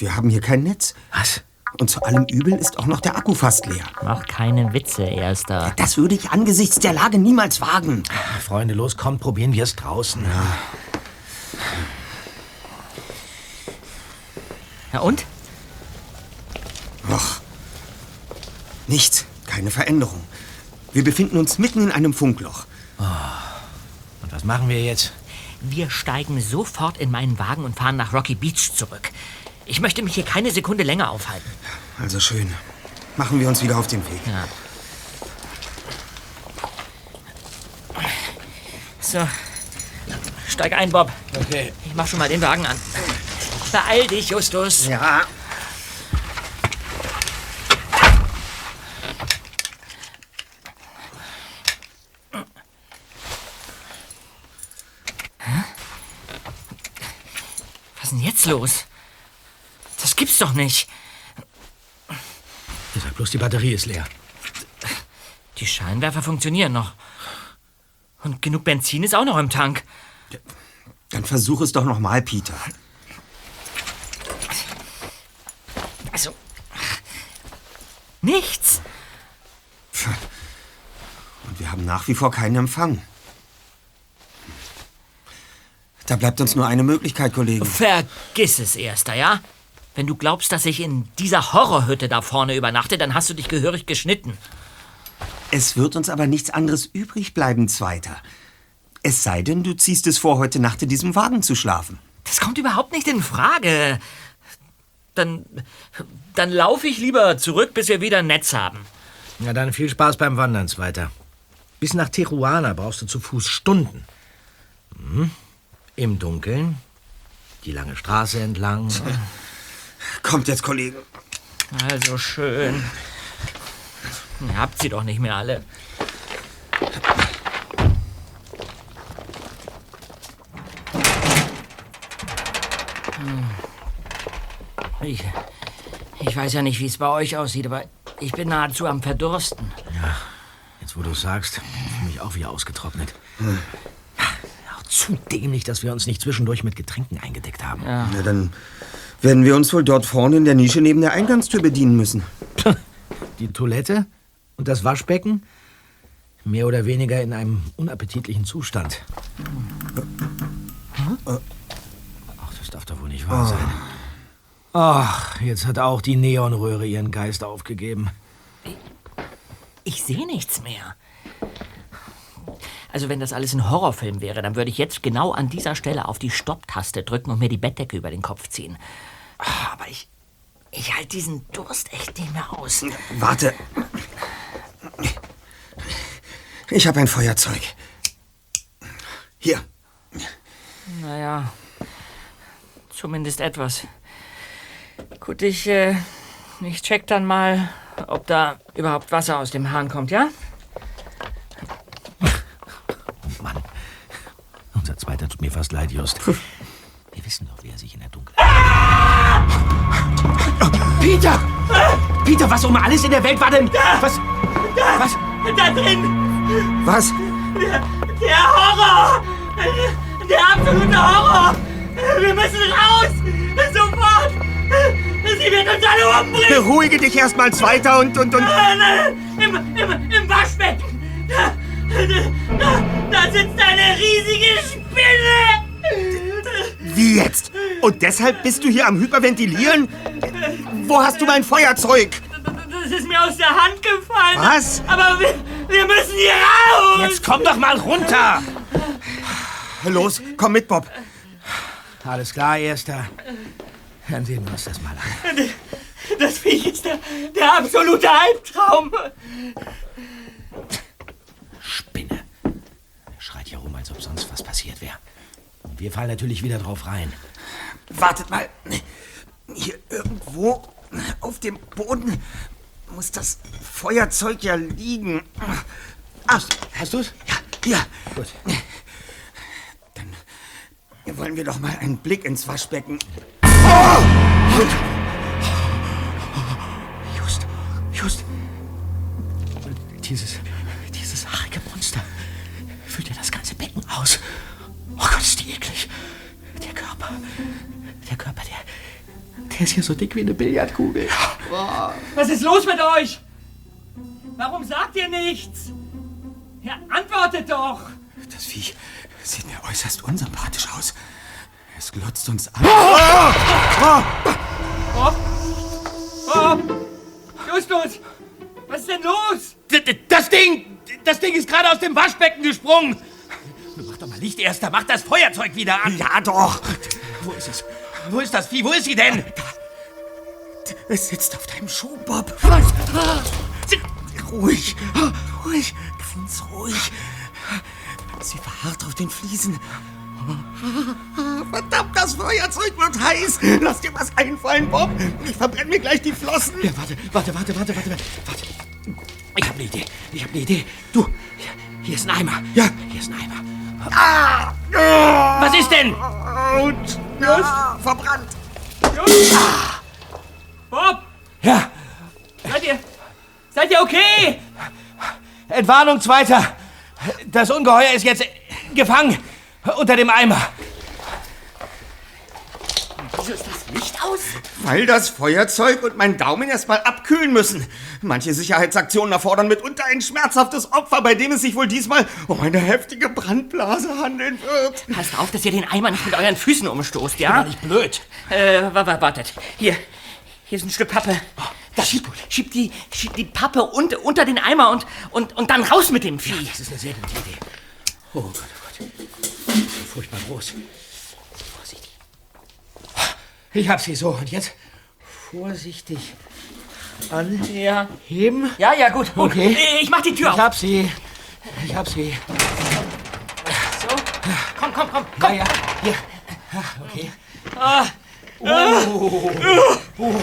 [SPEAKER 1] Wir haben hier kein Netz.
[SPEAKER 2] Was?
[SPEAKER 1] Und zu allem Übel ist auch noch der Akku fast leer.
[SPEAKER 4] Mach keine Witze, Erster.
[SPEAKER 1] Das würde ich angesichts der Lage niemals wagen.
[SPEAKER 2] Freunde, los, kommt, probieren wir es draußen.
[SPEAKER 4] Ja und?
[SPEAKER 1] Och. Nichts. Keine Veränderung. Wir befinden uns mitten in einem Funkloch.
[SPEAKER 2] Und was machen wir jetzt?
[SPEAKER 4] Wir steigen sofort in meinen Wagen und fahren nach Rocky Beach zurück. Ich möchte mich hier keine Sekunde länger aufhalten.
[SPEAKER 1] Also schön. Machen wir uns wieder auf den Weg.
[SPEAKER 4] Ja. So. Steig ein, Bob.
[SPEAKER 2] Okay.
[SPEAKER 4] Ich mach schon mal den Wagen an. Beeil dich, Justus.
[SPEAKER 1] Ja.
[SPEAKER 4] Was ist denn jetzt los? Das gibt's doch nicht.
[SPEAKER 2] Ich sag bloß, die Batterie ist leer.
[SPEAKER 4] Die Scheinwerfer funktionieren noch. Und genug Benzin ist auch noch im Tank.
[SPEAKER 1] Dann versuch es doch noch mal, Peter.
[SPEAKER 4] Also. Nichts.
[SPEAKER 1] Und wir haben nach wie vor keinen Empfang. Da bleibt uns nur eine Möglichkeit, Kollegen.
[SPEAKER 4] Vergiss es, Erster, ja? Wenn du glaubst, dass ich in dieser Horrorhütte da vorne übernachte, dann hast du dich gehörig geschnitten.
[SPEAKER 1] Es wird uns aber nichts anderes übrig bleiben, Zweiter. Es sei denn, du ziehst es vor, heute Nacht in diesem Wagen zu schlafen.
[SPEAKER 4] Das kommt überhaupt nicht in Frage. Dann, dann laufe ich lieber zurück, bis wir wieder ein Netz haben.
[SPEAKER 2] Ja, dann viel Spaß beim Wandern, Zweiter. Bis nach Tijuana brauchst du zu Fuß Stunden. Mhm. Im Dunkeln, die lange Straße entlang.
[SPEAKER 1] Kommt jetzt, Kollegen.
[SPEAKER 4] Also schön. Ihr habt sie doch nicht mehr alle. Hm. Ich, ich weiß ja nicht, wie es bei euch aussieht, aber ich bin nahezu am Verdursten.
[SPEAKER 2] Ja, jetzt wo du sagst, fühle mich auch wie ausgetrocknet. Auch zu dämlich, dass wir uns nicht zwischendurch mit Getränken eingedeckt haben.
[SPEAKER 4] Ja.
[SPEAKER 1] Na, dann werden wir uns wohl dort vorne in der Nische neben der Eingangstür bedienen müssen.
[SPEAKER 2] Die Toilette und das Waschbecken mehr oder weniger in einem unappetitlichen Zustand. Ach, das darf doch wohl nicht wahr sein. Ach, jetzt hat auch die Neonröhre ihren Geist aufgegeben.
[SPEAKER 4] Ich sehe nichts mehr. Also wenn das alles ein Horrorfilm wäre, dann würde ich jetzt genau an dieser Stelle auf die Stopptaste drücken und mir die Bettdecke über den Kopf ziehen. Ah, Aber ich, ich halte diesen Durst echt nicht mehr aus.
[SPEAKER 1] Warte. Ich habe ein Feuerzeug. Hier.
[SPEAKER 4] Naja, zumindest etwas. Gut, ich, äh, ich check dann mal, ob da überhaupt Wasser aus dem Hahn kommt, ja?
[SPEAKER 2] Unser Zweiter tut mir fast leid, Just. Wir wissen doch, wer sich in der Dunkelheit... Peter! Peter, was um alles in der Welt war denn... Was? Was?
[SPEAKER 4] Da drin!
[SPEAKER 1] Was?
[SPEAKER 4] Der, der Horror! Der absolute Horror! Wir müssen raus! Sofort! Sie wird uns alle umbringen!
[SPEAKER 1] Beruhige dich erstmal, Zweiter, und, und, und...
[SPEAKER 4] Nein, nein, Im, im, Im Waschbecken! Da, da, da sitzt eine riesige Spinne!
[SPEAKER 1] Wie jetzt? Und deshalb bist du hier am Hyperventilieren? Wo hast du mein Feuerzeug?
[SPEAKER 4] Das ist mir aus der Hand gefallen!
[SPEAKER 1] Was?
[SPEAKER 4] Aber wir, wir müssen hier raus!
[SPEAKER 2] Jetzt komm doch mal runter!
[SPEAKER 1] Los, komm mit, Bob.
[SPEAKER 2] Alles klar, Erster. Dann sehen wir uns das mal an.
[SPEAKER 4] Das Viech ist der, der absolute Albtraum!
[SPEAKER 2] Spinne. Er schreit hier rum, als ob sonst was passiert wäre. Wir fallen natürlich wieder drauf rein.
[SPEAKER 1] Wartet mal. Hier irgendwo auf dem Boden muss das Feuerzeug ja liegen. Ach,
[SPEAKER 2] hast du's?
[SPEAKER 1] Ja, hier.
[SPEAKER 2] Gut.
[SPEAKER 1] Dann wollen wir doch mal einen Blick ins Waschbecken.
[SPEAKER 2] Just, just. Dieses, dieses haarige Monster füllt ja das ganze Becken aus. Oh Gott, ist die eklig. Der Körper, der Körper, der, der ist ja so dick wie eine Billardkugel.
[SPEAKER 4] Was ist los mit euch? Warum sagt ihr nichts? Ja, antwortet doch!
[SPEAKER 1] Das Viech sieht mir äußerst unsympathisch aus. Es glotzt uns an.
[SPEAKER 2] Justus! Was ist denn los? Das Ding! Das Ding ist gerade aus dem Waschbecken gesprungen! Mach doch mal Licht erst, da mach das Feuerzeug wieder an!
[SPEAKER 1] Ja, doch!
[SPEAKER 2] Wo ist es? Wo ist das Vieh? Wo ist sie denn?
[SPEAKER 1] Es sitzt auf deinem Schuh, Bob.
[SPEAKER 2] Was?
[SPEAKER 1] Ruhig, ruhig, ganz ruhig. Sie verharrt auf den Fliesen. Verdammt, das Feuerzeug wird heiß. Lass dir was einfallen, Bob. Ich verbrenne mir gleich die Flossen.
[SPEAKER 2] Ja, warte, warte, warte, warte, warte, warte. Ich habe eine Idee. Ich habe eine Idee. Du, hier ist ein Eimer.
[SPEAKER 1] Ja.
[SPEAKER 2] Hier ist ein Eimer.
[SPEAKER 1] Ah!
[SPEAKER 2] Was ist denn?
[SPEAKER 1] Autsch. Ja, verbrannt.
[SPEAKER 2] Ah.
[SPEAKER 4] Bob!
[SPEAKER 2] Ja.
[SPEAKER 4] Seid ihr. Seid ihr okay?
[SPEAKER 2] Entwarnung, Zweiter. Das Ungeheuer ist jetzt gefangen unter dem Eimer.
[SPEAKER 4] Wieso ist das Licht aus?
[SPEAKER 1] Weil das Feuerzeug und mein Daumen erstmal abkühlen müssen. Manche Sicherheitsaktionen erfordern mitunter ein schmerzhaftes Opfer, bei dem es sich wohl diesmal um eine heftige Brandblase handeln wird.
[SPEAKER 4] Passt auf, dass ihr den Eimer nicht mit euren Füßen umstoßt, ja?
[SPEAKER 2] Bin doch nicht blöd.
[SPEAKER 4] Äh, wa- wa- wartet. Hier. Hier ist ein Stück Pappe. Da schieb, schieb, die, schieb die Pappe unter, unter den Eimer und, und, und dann raus mit dem Vieh.
[SPEAKER 2] Das ist eine sehr gute Idee. Oh Gott, oh Gott. Furchtbar groß. Ich hab sie so. Und jetzt vorsichtig
[SPEAKER 4] Ja.
[SPEAKER 2] anheben.
[SPEAKER 4] Ja, ja, gut. gut.
[SPEAKER 2] Okay.
[SPEAKER 4] Ich mach die Tür
[SPEAKER 2] Ich
[SPEAKER 4] auf.
[SPEAKER 2] hab sie. Ich hab sie.
[SPEAKER 4] So. Komm, komm, komm,
[SPEAKER 2] Ja,
[SPEAKER 4] komm.
[SPEAKER 2] ja. Hier. Ja, Okay.
[SPEAKER 4] Ah.
[SPEAKER 2] Oh. Oh.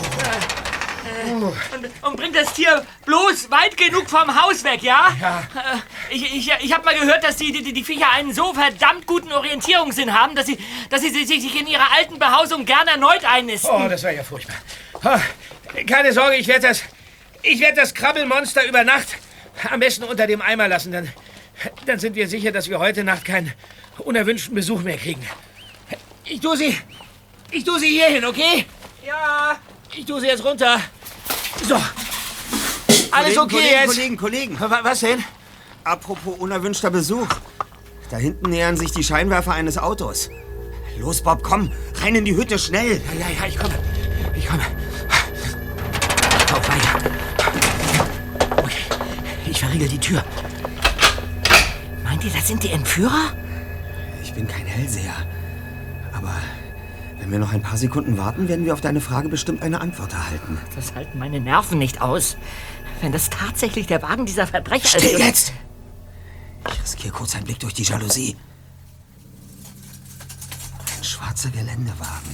[SPEAKER 4] Und, und bring das Tier bloß weit genug vom Haus weg, ja?
[SPEAKER 2] Ja.
[SPEAKER 4] Äh, Ich, ich, ich habe mal gehört, dass die, die, die Viecher einen so verdammt guten Orientierungssinn haben, dass sie, dass sie sich in ihrer alten Behausung gern erneut einnisten.
[SPEAKER 2] Oh, das war ja furchtbar. Keine Sorge, ich werde das. Ich werde das Krabbelmonster über Nacht am besten unter dem Eimer lassen. Dann, dann sind wir sicher, dass wir heute Nacht keinen unerwünschten Besuch mehr kriegen. Ich tue sie. Ich tue sie hier hin, okay?
[SPEAKER 4] Ja.
[SPEAKER 2] Ich tue sie jetzt runter. So. Alles
[SPEAKER 1] Kollegen,
[SPEAKER 2] okay
[SPEAKER 1] Kollegen,
[SPEAKER 2] jetzt?
[SPEAKER 1] Kollegen, Kollegen.
[SPEAKER 2] Wa- Was denn?
[SPEAKER 1] Apropos unerwünschter Besuch. Da hinten nähern sich die Scheinwerfer eines Autos. Los, Bob, komm. Rein in die Hütte, schnell.
[SPEAKER 2] Ja, ja, ja, ich komme. Ich komme. Auf weiter. Okay. Ich verriegel die Tür.
[SPEAKER 4] Meint ihr, das sind die Entführer?
[SPEAKER 1] Ich bin kein Hellseher. Aber wenn wir noch ein paar Sekunden warten, werden wir auf deine Frage bestimmt eine Antwort erhalten.
[SPEAKER 4] Das halten meine Nerven nicht aus. Wenn das tatsächlich der Wagen dieser Verbrecher
[SPEAKER 1] Still
[SPEAKER 4] ist.
[SPEAKER 1] jetzt! Ich riskiere kurz einen Blick durch die Jalousie. Ein schwarzer Geländewagen.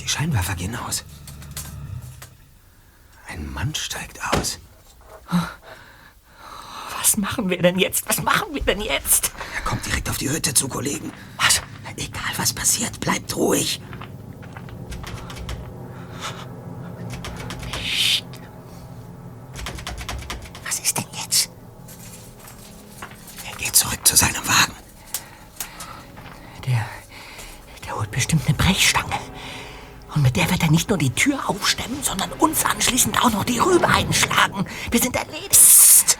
[SPEAKER 1] Die Scheinwerfer gehen aus. Ein Mann steigt aus.
[SPEAKER 4] Was machen wir denn jetzt? Was machen wir denn jetzt?
[SPEAKER 1] Er kommt direkt auf die Hütte zu, Kollegen. Was? Egal, was passiert, bleibt ruhig. Was ist denn jetzt? Er geht zurück zu seinem Wagen.
[SPEAKER 4] Der, der holt bestimmt eine Brechstange. Und mit der wird er nicht nur die Tür aufstemmen, sondern uns anschließend auch noch die Rübe einschlagen. Wir sind erledigt.
[SPEAKER 1] Psst.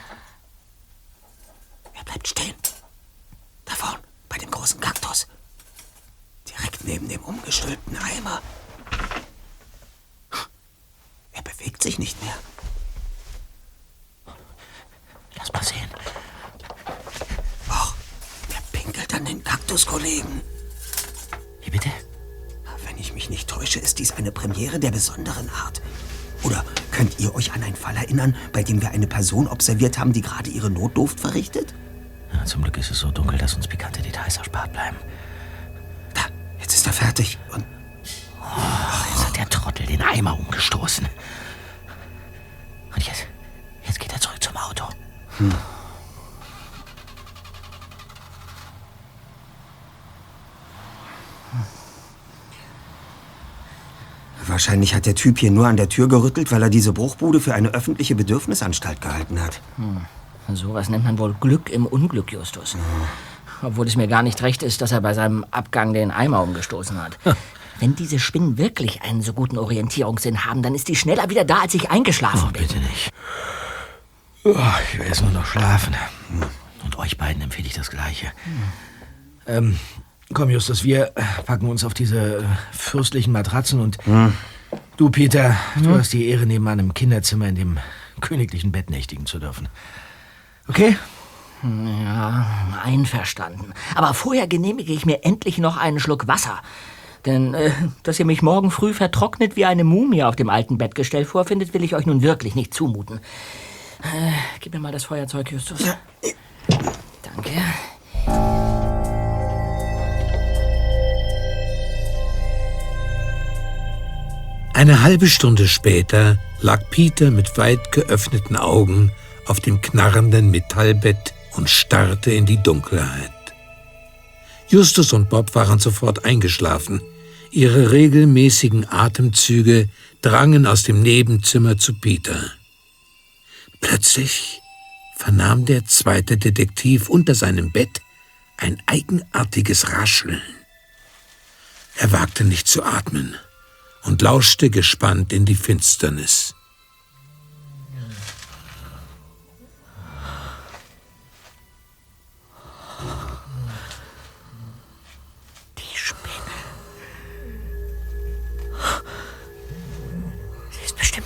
[SPEAKER 1] Er bleibt stehen. Da vorn, bei dem großen Kaktus. Direkt neben dem umgestülpten Eimer. Er bewegt sich nicht mehr.
[SPEAKER 2] Lass mal sehen.
[SPEAKER 1] Och, der pinkelt an den Kaktuskollegen.
[SPEAKER 2] Wie bitte?
[SPEAKER 1] Wenn ich mich nicht täusche, ist dies eine Premiere der besonderen Art. Oder könnt ihr euch an einen Fall erinnern, bei dem wir eine Person observiert haben, die gerade ihre Notdurft verrichtet?
[SPEAKER 2] Ja, zum Glück ist es so dunkel, dass uns pikante Details erspart bleiben.
[SPEAKER 1] Da, jetzt ist er fertig. Und
[SPEAKER 2] Oh, jetzt hat der Trottel den Eimer umgestoßen. Und jetzt, jetzt geht er zurück zum Auto.
[SPEAKER 1] wahrscheinlich hat der Typ hier nur an der Tür gerüttelt, weil er diese Bruchbude für eine öffentliche Bedürfnisanstalt gehalten hat.
[SPEAKER 4] Hm. Sowas nennt man wohl Glück im Unglück, Justus. Obwohl es mir gar nicht recht ist, dass er bei seinem Abgang den Eimer umgestoßen hat. Wenn diese Spinnen wirklich einen so guten Orientierungssinn haben, dann ist die schneller wieder da, als ich eingeschlafen bin.
[SPEAKER 2] Bitte nicht. Oh, ich will jetzt nur noch schlafen. Und euch beiden empfehle ich das Gleiche. Ähm, komm, Justus, wir packen uns auf diese fürstlichen Matratzen und Du, Peter, du hast die Ehre, nebenan im Kinderzimmer in dem königlichen Bett nächtigen zu dürfen. Okay?
[SPEAKER 4] Ja, einverstanden. Aber vorher genehmige ich mir endlich noch einen Schluck Wasser. Denn, äh, dass ihr mich morgen früh vertrocknet wie eine Mumie auf dem alten Bettgestell vorfindet, will ich euch nun wirklich nicht zumuten. Äh, gib mir mal das Feuerzeug, Justus. Danke.
[SPEAKER 8] Eine halbe Stunde später lag Peter mit weit geöffneten Augen auf dem knarrenden Metallbett und starrte in die Dunkelheit. Justus und Bob waren sofort eingeschlafen. Ihre regelmäßigen Atemzüge drangen aus dem Nebenzimmer zu Peter. Plötzlich vernahm der zweite Detektiv unter seinem Bett ein eigenartiges Rascheln. Er wagte nicht zu atmen und lauschte gespannt in die Finsternis.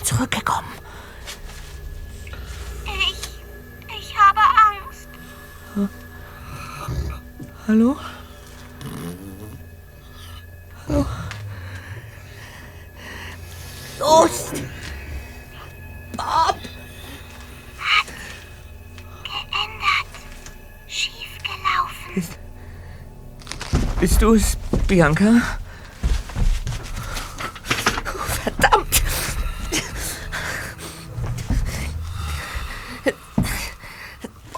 [SPEAKER 4] Zurückgekommen.
[SPEAKER 3] Ich. Ich habe Angst.
[SPEAKER 4] Hallo? Hallo?
[SPEAKER 3] Los! Bob! Hat geändert. Schief gelaufen.
[SPEAKER 4] Bist du es, Bianca? Verdammt!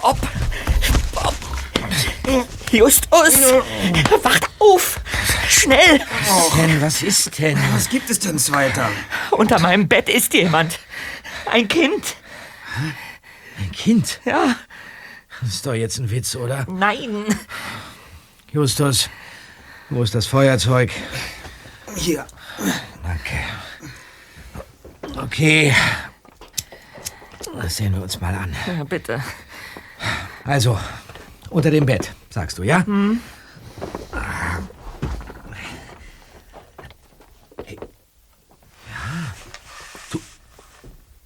[SPEAKER 4] Bob! Bob! Justus! Wacht auf! Schnell!
[SPEAKER 2] Was denn? Was ist denn?
[SPEAKER 1] Was gibt es denn, Zweiter?
[SPEAKER 4] Unter meinem Bett ist jemand. Ein Kind.
[SPEAKER 2] Ein Kind?
[SPEAKER 4] Ja.
[SPEAKER 2] Das ist doch jetzt ein Witz, oder?
[SPEAKER 4] Nein.
[SPEAKER 2] Justus, wo ist das Feuerzeug?
[SPEAKER 1] Hier.
[SPEAKER 2] Danke. Okay. Das sehen wir uns mal an.
[SPEAKER 4] Ja, bitte.
[SPEAKER 2] Also, unter dem Bett, sagst du, ja?
[SPEAKER 4] Hm?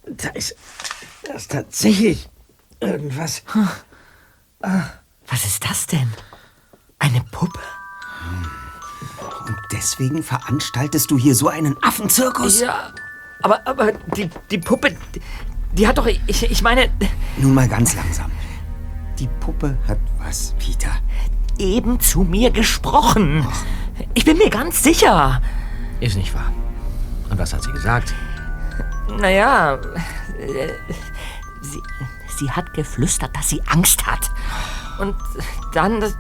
[SPEAKER 2] Da ist, da ist tatsächlich irgendwas.
[SPEAKER 4] Was ist das denn? Eine Puppe?
[SPEAKER 1] Und deswegen veranstaltest du hier so einen Affenzirkus?
[SPEAKER 4] Ja, aber, aber die, die Puppe, die, die hat doch, ich, ich meine...
[SPEAKER 1] Nun mal ganz langsam. Die Puppe hat was, Peter?
[SPEAKER 4] Eben zu mir gesprochen. Ich bin mir ganz sicher.
[SPEAKER 2] Ist nicht wahr. Und was hat sie gesagt?
[SPEAKER 4] Naja, äh, sie, sie hat geflüstert, dass sie Angst hat. Und dann, dass,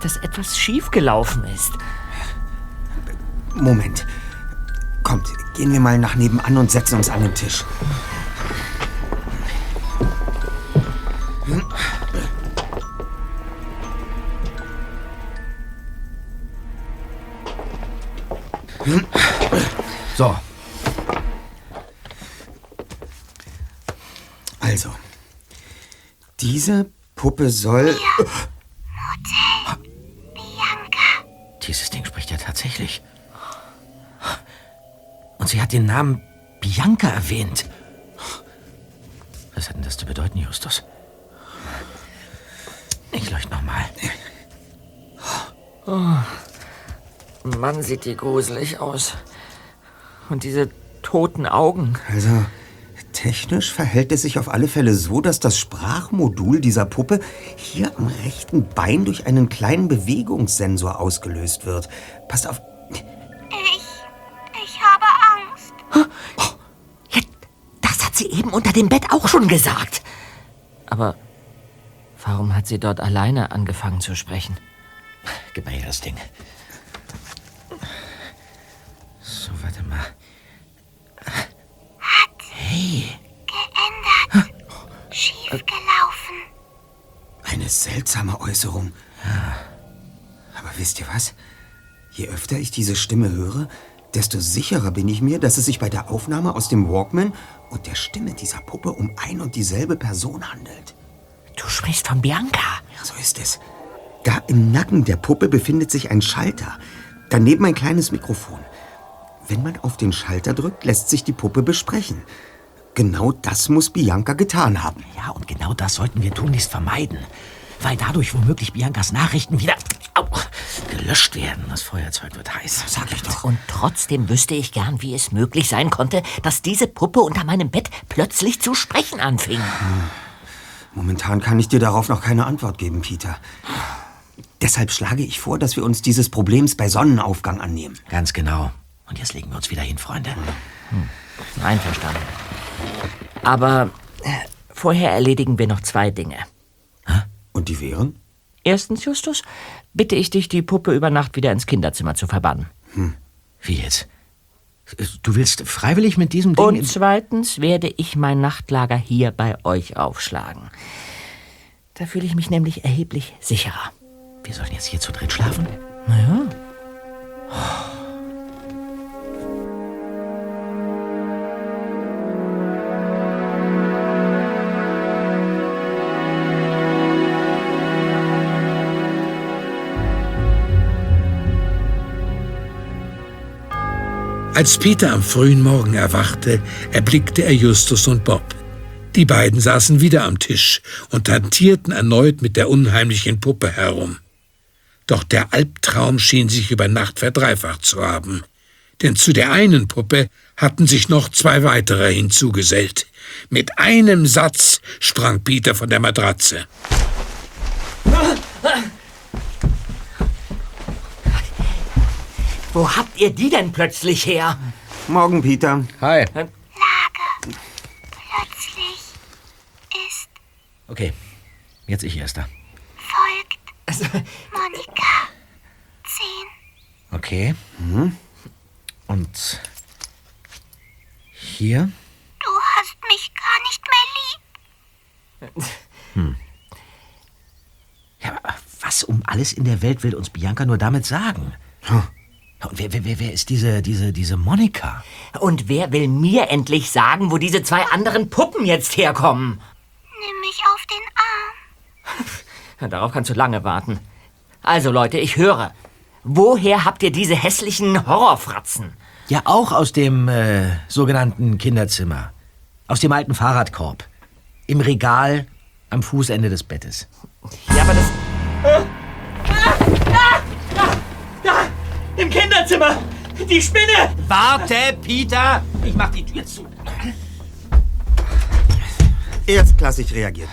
[SPEAKER 4] dass etwas schiefgelaufen ist.
[SPEAKER 1] Moment. Kommt, gehen wir mal nach nebenan und setzen uns an den Tisch. Diese Puppe soll.
[SPEAKER 2] dieses Ding spricht ja tatsächlich. Und sie hat den Namen Bianca erwähnt. Was hat denn das zu bedeuten, Justus? Ich leuchte nochmal.
[SPEAKER 4] Oh, Mann, sieht die gruselig aus. Und diese toten Augen.
[SPEAKER 1] Also, technisch verhält es sich auf alle Fälle so, dass das Sprachmodul dieser Puppe hier am rechten Bein durch einen kleinen Bewegungssensor ausgelöst wird. Passt auf.
[SPEAKER 3] Ich. Ich habe Angst.
[SPEAKER 4] Das hat sie eben unter dem Bett auch schon gesagt. Aber warum hat sie dort alleine angefangen zu sprechen?
[SPEAKER 2] Gib hier das Ding. So, warte mal. Hey,
[SPEAKER 3] Geändert. Schief gelaufen.
[SPEAKER 1] Eine seltsame Äußerung. Aber wisst ihr was? Je öfter ich diese Stimme höre, desto sicherer bin ich mir, dass es sich bei der Aufnahme aus dem Walkman und der Stimme dieser Puppe um ein und dieselbe Person handelt.
[SPEAKER 4] Du sprichst von Bianca.
[SPEAKER 1] Ja, so ist es. Da im Nacken der Puppe befindet sich ein Schalter. Daneben ein kleines Mikrofon. Wenn man auf den Schalter drückt, lässt sich die Puppe besprechen. Genau das muss Bianca getan haben.
[SPEAKER 2] Ja, und genau das sollten wir tunlichst vermeiden. Weil dadurch womöglich Biancas Nachrichten wieder au, gelöscht werden. Das Feuerzeug wird heiß.
[SPEAKER 1] Sag ich doch.
[SPEAKER 3] Und trotzdem wüsste ich gern, wie es möglich sein konnte, dass diese Puppe unter meinem Bett plötzlich zu sprechen anfing.
[SPEAKER 1] Momentan kann ich dir darauf noch keine Antwort geben, Peter. Deshalb schlage ich vor, dass wir uns dieses Problems bei Sonnenaufgang annehmen.
[SPEAKER 2] Ganz genau. Und jetzt legen wir uns wieder hin, Freunde.
[SPEAKER 4] Einverstanden. Aber äh, vorher erledigen wir noch zwei Dinge.
[SPEAKER 1] Und die wären?
[SPEAKER 4] Erstens, Justus, bitte ich dich, die Puppe über Nacht wieder ins Kinderzimmer zu verbannen.
[SPEAKER 2] Wie jetzt? Du willst freiwillig mit diesem Ding...
[SPEAKER 4] Und zweitens werde ich mein Nachtlager hier bei euch aufschlagen. Da fühle ich mich nämlich erheblich sicherer.
[SPEAKER 2] Wir sollen jetzt hier zu dritt schlafen?
[SPEAKER 4] Naja.
[SPEAKER 8] Als Peter am frühen Morgen erwachte, erblickte er Justus und Bob. Die beiden saßen wieder am Tisch und hantierten erneut mit der unheimlichen Puppe herum. Doch der Albtraum schien sich über Nacht verdreifacht zu haben. Denn zu der einen Puppe hatten sich noch zwei weitere hinzugesellt. Mit einem Satz sprang Peter von der Matratze.
[SPEAKER 3] Wo habt ihr die denn plötzlich her?
[SPEAKER 1] Morgen, Peter.
[SPEAKER 2] Hi.
[SPEAKER 6] Plötzlich ist
[SPEAKER 2] Okay, jetzt ich erster.
[SPEAKER 6] folgt Monika. Zehn.
[SPEAKER 2] Okay. Und hier?
[SPEAKER 6] Du hast mich gar nicht mehr lieb.
[SPEAKER 2] Ja, aber was um alles in der Welt will uns Bianca nur damit sagen? Und wer, wer, wer, wer ist diese, diese, diese Monika?
[SPEAKER 3] Und wer will mir endlich sagen, wo diese zwei anderen Puppen jetzt herkommen?
[SPEAKER 6] Nimm mich auf den Arm.
[SPEAKER 4] Darauf kannst du lange warten. Also Leute, ich höre. Woher habt ihr diese hässlichen Horrorfratzen?
[SPEAKER 2] Ja, auch aus dem äh, sogenannten Kinderzimmer. Aus dem alten Fahrradkorb. Im Regal am Fußende des Bettes.
[SPEAKER 4] Ja, aber das... Äh, ah, ah! Im Kinderzimmer! Die Spinne!
[SPEAKER 2] Warte, Peter! Ich mach die Tür zu.
[SPEAKER 1] Erstklassig reagiert.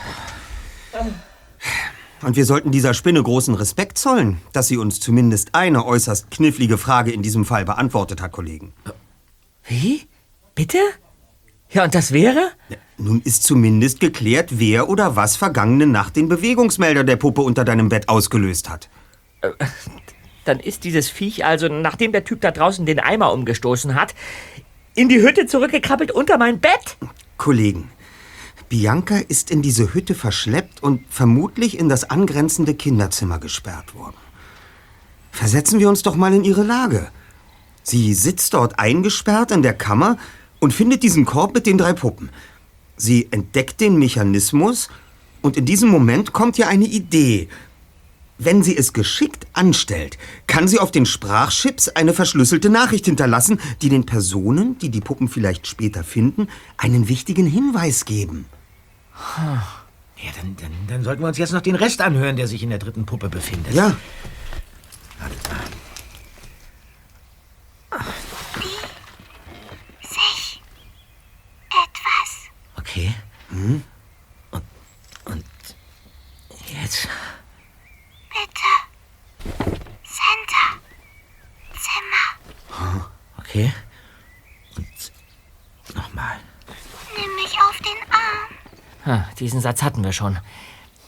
[SPEAKER 1] Und wir sollten dieser Spinne großen Respekt zollen, dass sie uns zumindest eine äußerst knifflige Frage in diesem Fall beantwortet hat, Kollegen.
[SPEAKER 4] Wie? Bitte? Ja, und das wäre?
[SPEAKER 1] Nun ist zumindest geklärt, wer oder was vergangene Nacht den Bewegungsmelder der Puppe unter deinem Bett ausgelöst hat.
[SPEAKER 4] Dann ist dieses Viech also, nachdem der Typ da draußen den Eimer umgestoßen hat, in die Hütte zurückgekrabbelt unter mein Bett?
[SPEAKER 1] Kollegen, Bianca ist in diese Hütte verschleppt und vermutlich in das angrenzende Kinderzimmer gesperrt worden. Versetzen wir uns doch mal in ihre Lage. Sie sitzt dort eingesperrt in der Kammer und findet diesen Korb mit den drei Puppen. Sie entdeckt den Mechanismus und in diesem Moment kommt ihr eine Idee. Wenn sie es geschickt anstellt, kann sie auf den Sprachchips eine verschlüsselte Nachricht hinterlassen, die den Personen, die die Puppen vielleicht später finden, einen wichtigen Hinweis geben.
[SPEAKER 2] Ja, dann, dann, dann sollten wir uns jetzt noch den Rest anhören, der sich in der dritten Puppe befindet.
[SPEAKER 1] Ja,
[SPEAKER 6] Sich etwas.
[SPEAKER 2] Okay. Und, und jetzt?
[SPEAKER 6] Bitte. Center. Zimmer.
[SPEAKER 2] Okay. Und nochmal.
[SPEAKER 6] Nimm mich auf den Arm.
[SPEAKER 4] Ah, diesen Satz hatten wir schon.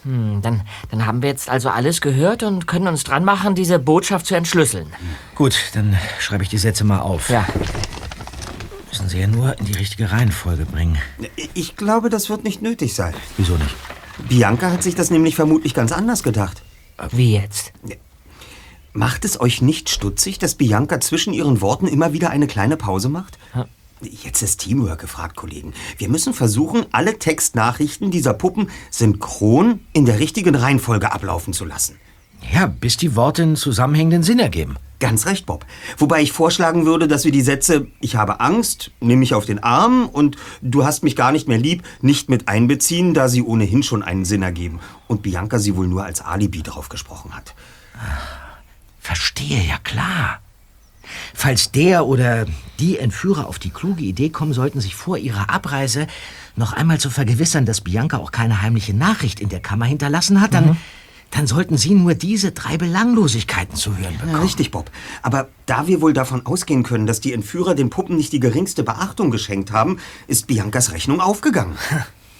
[SPEAKER 4] Hm, dann, dann haben wir jetzt also alles gehört und können uns dran machen, diese Botschaft zu entschlüsseln.
[SPEAKER 2] Gut, dann schreibe ich die Sätze mal auf.
[SPEAKER 4] Ja.
[SPEAKER 2] Müssen sie ja nur in die richtige Reihenfolge bringen.
[SPEAKER 1] ich glaube, das wird nicht nötig sein.
[SPEAKER 2] Wieso nicht?
[SPEAKER 1] Bianca hat sich das nämlich vermutlich ganz anders gedacht.
[SPEAKER 4] Wie jetzt?
[SPEAKER 1] Macht es euch nicht stutzig, dass Bianca zwischen ihren Worten immer wieder eine kleine Pause macht? Jetzt ist Teamwork gefragt, Kollegen. Wir müssen versuchen, alle Textnachrichten dieser Puppen synchron in der richtigen Reihenfolge ablaufen zu lassen.
[SPEAKER 2] Ja, bis die Worte einen zusammenhängenden Sinn ergeben.
[SPEAKER 1] Ganz recht, Bob. Wobei ich vorschlagen würde, dass wir die Sätze Ich habe Angst, nimm mich auf den Arm und Du hast mich gar nicht mehr lieb nicht mit einbeziehen, da sie ohnehin schon einen Sinn ergeben und Bianca sie wohl nur als Alibi drauf gesprochen hat.
[SPEAKER 2] Verstehe, ja klar. Falls der oder die Entführer auf die kluge Idee kommen sollten, sich vor ihrer Abreise noch einmal zu vergewissern, dass Bianca auch keine heimliche Nachricht in der Kammer hinterlassen hat, dann, dann sollten sie nur diese drei Belanglosigkeiten zu hören bekommen.
[SPEAKER 1] Ja, richtig, Bob. Aber da wir wohl davon ausgehen können, dass die Entführer den Puppen nicht die geringste Beachtung geschenkt haben, ist Biancas Rechnung aufgegangen.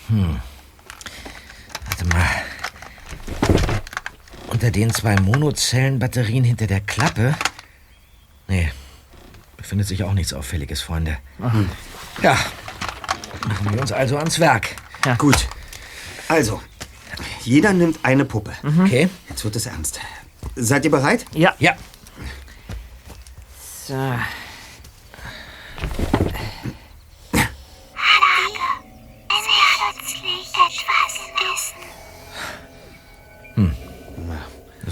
[SPEAKER 2] Hm. Warte mal. Unter den zwei Monozellenbatterien hinter der Klappe? Nee, befindet sich auch nichts Auffälliges, Freunde.
[SPEAKER 1] Mhm.
[SPEAKER 2] Ja, machen wir uns also ans Werk.
[SPEAKER 1] Gut. Also, jeder nimmt eine Puppe.
[SPEAKER 2] Okay.
[SPEAKER 1] Jetzt wird es ernst. Seid ihr bereit?
[SPEAKER 4] Ja.
[SPEAKER 2] Ja.
[SPEAKER 4] So.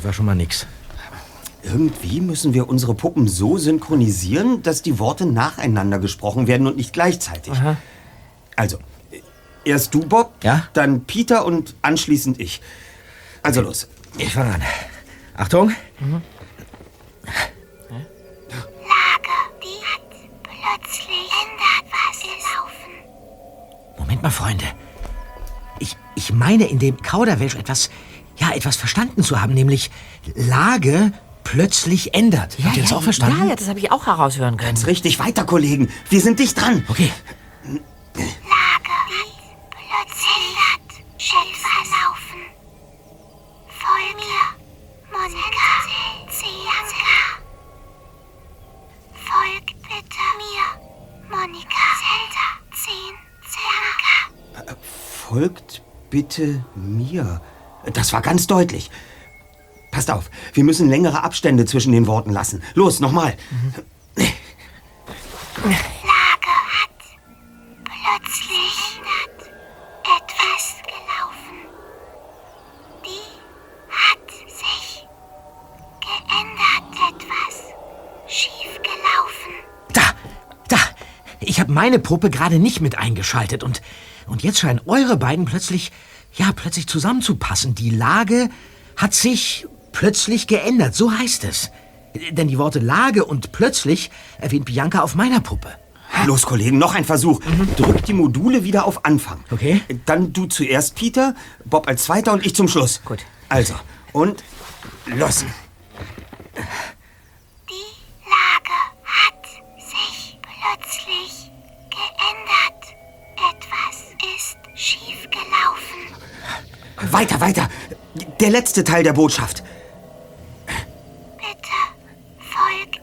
[SPEAKER 2] Das war schon mal nix.
[SPEAKER 1] Irgendwie müssen wir unsere Puppen so synchronisieren, dass die Worte nacheinander gesprochen werden und nicht gleichzeitig. Also, erst du, Bob, dann Peter und anschließend ich. Also los.
[SPEAKER 2] Ich fange an. Achtung.
[SPEAKER 6] Lage, die hat plötzlich ändert was laufen.
[SPEAKER 2] Moment mal, Freunde. Ich, ich meine, in dem Kauderwelsch etwas, ja, etwas verstanden zu haben, nämlich Lage plötzlich ändert. Habt ihr das auch verstanden?
[SPEAKER 3] Ja, ja, das habe ich auch heraushören können.
[SPEAKER 1] Ganz richtig, weiter, Kollegen. Wir sind dicht dran.
[SPEAKER 2] Okay.
[SPEAKER 6] Lage, plötzlich hat etwas laufen. Folge mir, Monika, Bianca. Folg bitte mir, Monika, Zelda, 10, Bianca.
[SPEAKER 1] Folgt bitte mir. Das war ganz deutlich. Passt auf, wir müssen längere Abstände zwischen den Worten lassen. Los, nochmal.
[SPEAKER 6] Lage hat plötzlich etwas gelaufen. Die hat sich geändert, etwas schief gelaufen.
[SPEAKER 2] Da, da. Ich habe meine Puppe gerade nicht mit eingeschaltet und, und jetzt scheinen eure beiden plötzlich, ja, plötzlich zusammenzupassen. Die Lage hat sich plötzlich geändert, so heißt es. Denn die Worte Lage und plötzlich erwähnt Bianca auf meiner Puppe.
[SPEAKER 1] Los, Kollegen, noch ein Versuch. Drück die Module wieder auf Anfang.
[SPEAKER 2] Okay.
[SPEAKER 1] Dann du zuerst, Peter, Bob als Zweiter und ich zum Schluss.
[SPEAKER 3] Gut.
[SPEAKER 1] Also, und los.
[SPEAKER 6] Lage hat sich plötzlich geändert. Etwas ist schief gelaufen.
[SPEAKER 1] Weiter, weiter. Der letzte Teil der Botschaft.
[SPEAKER 6] Bitte folg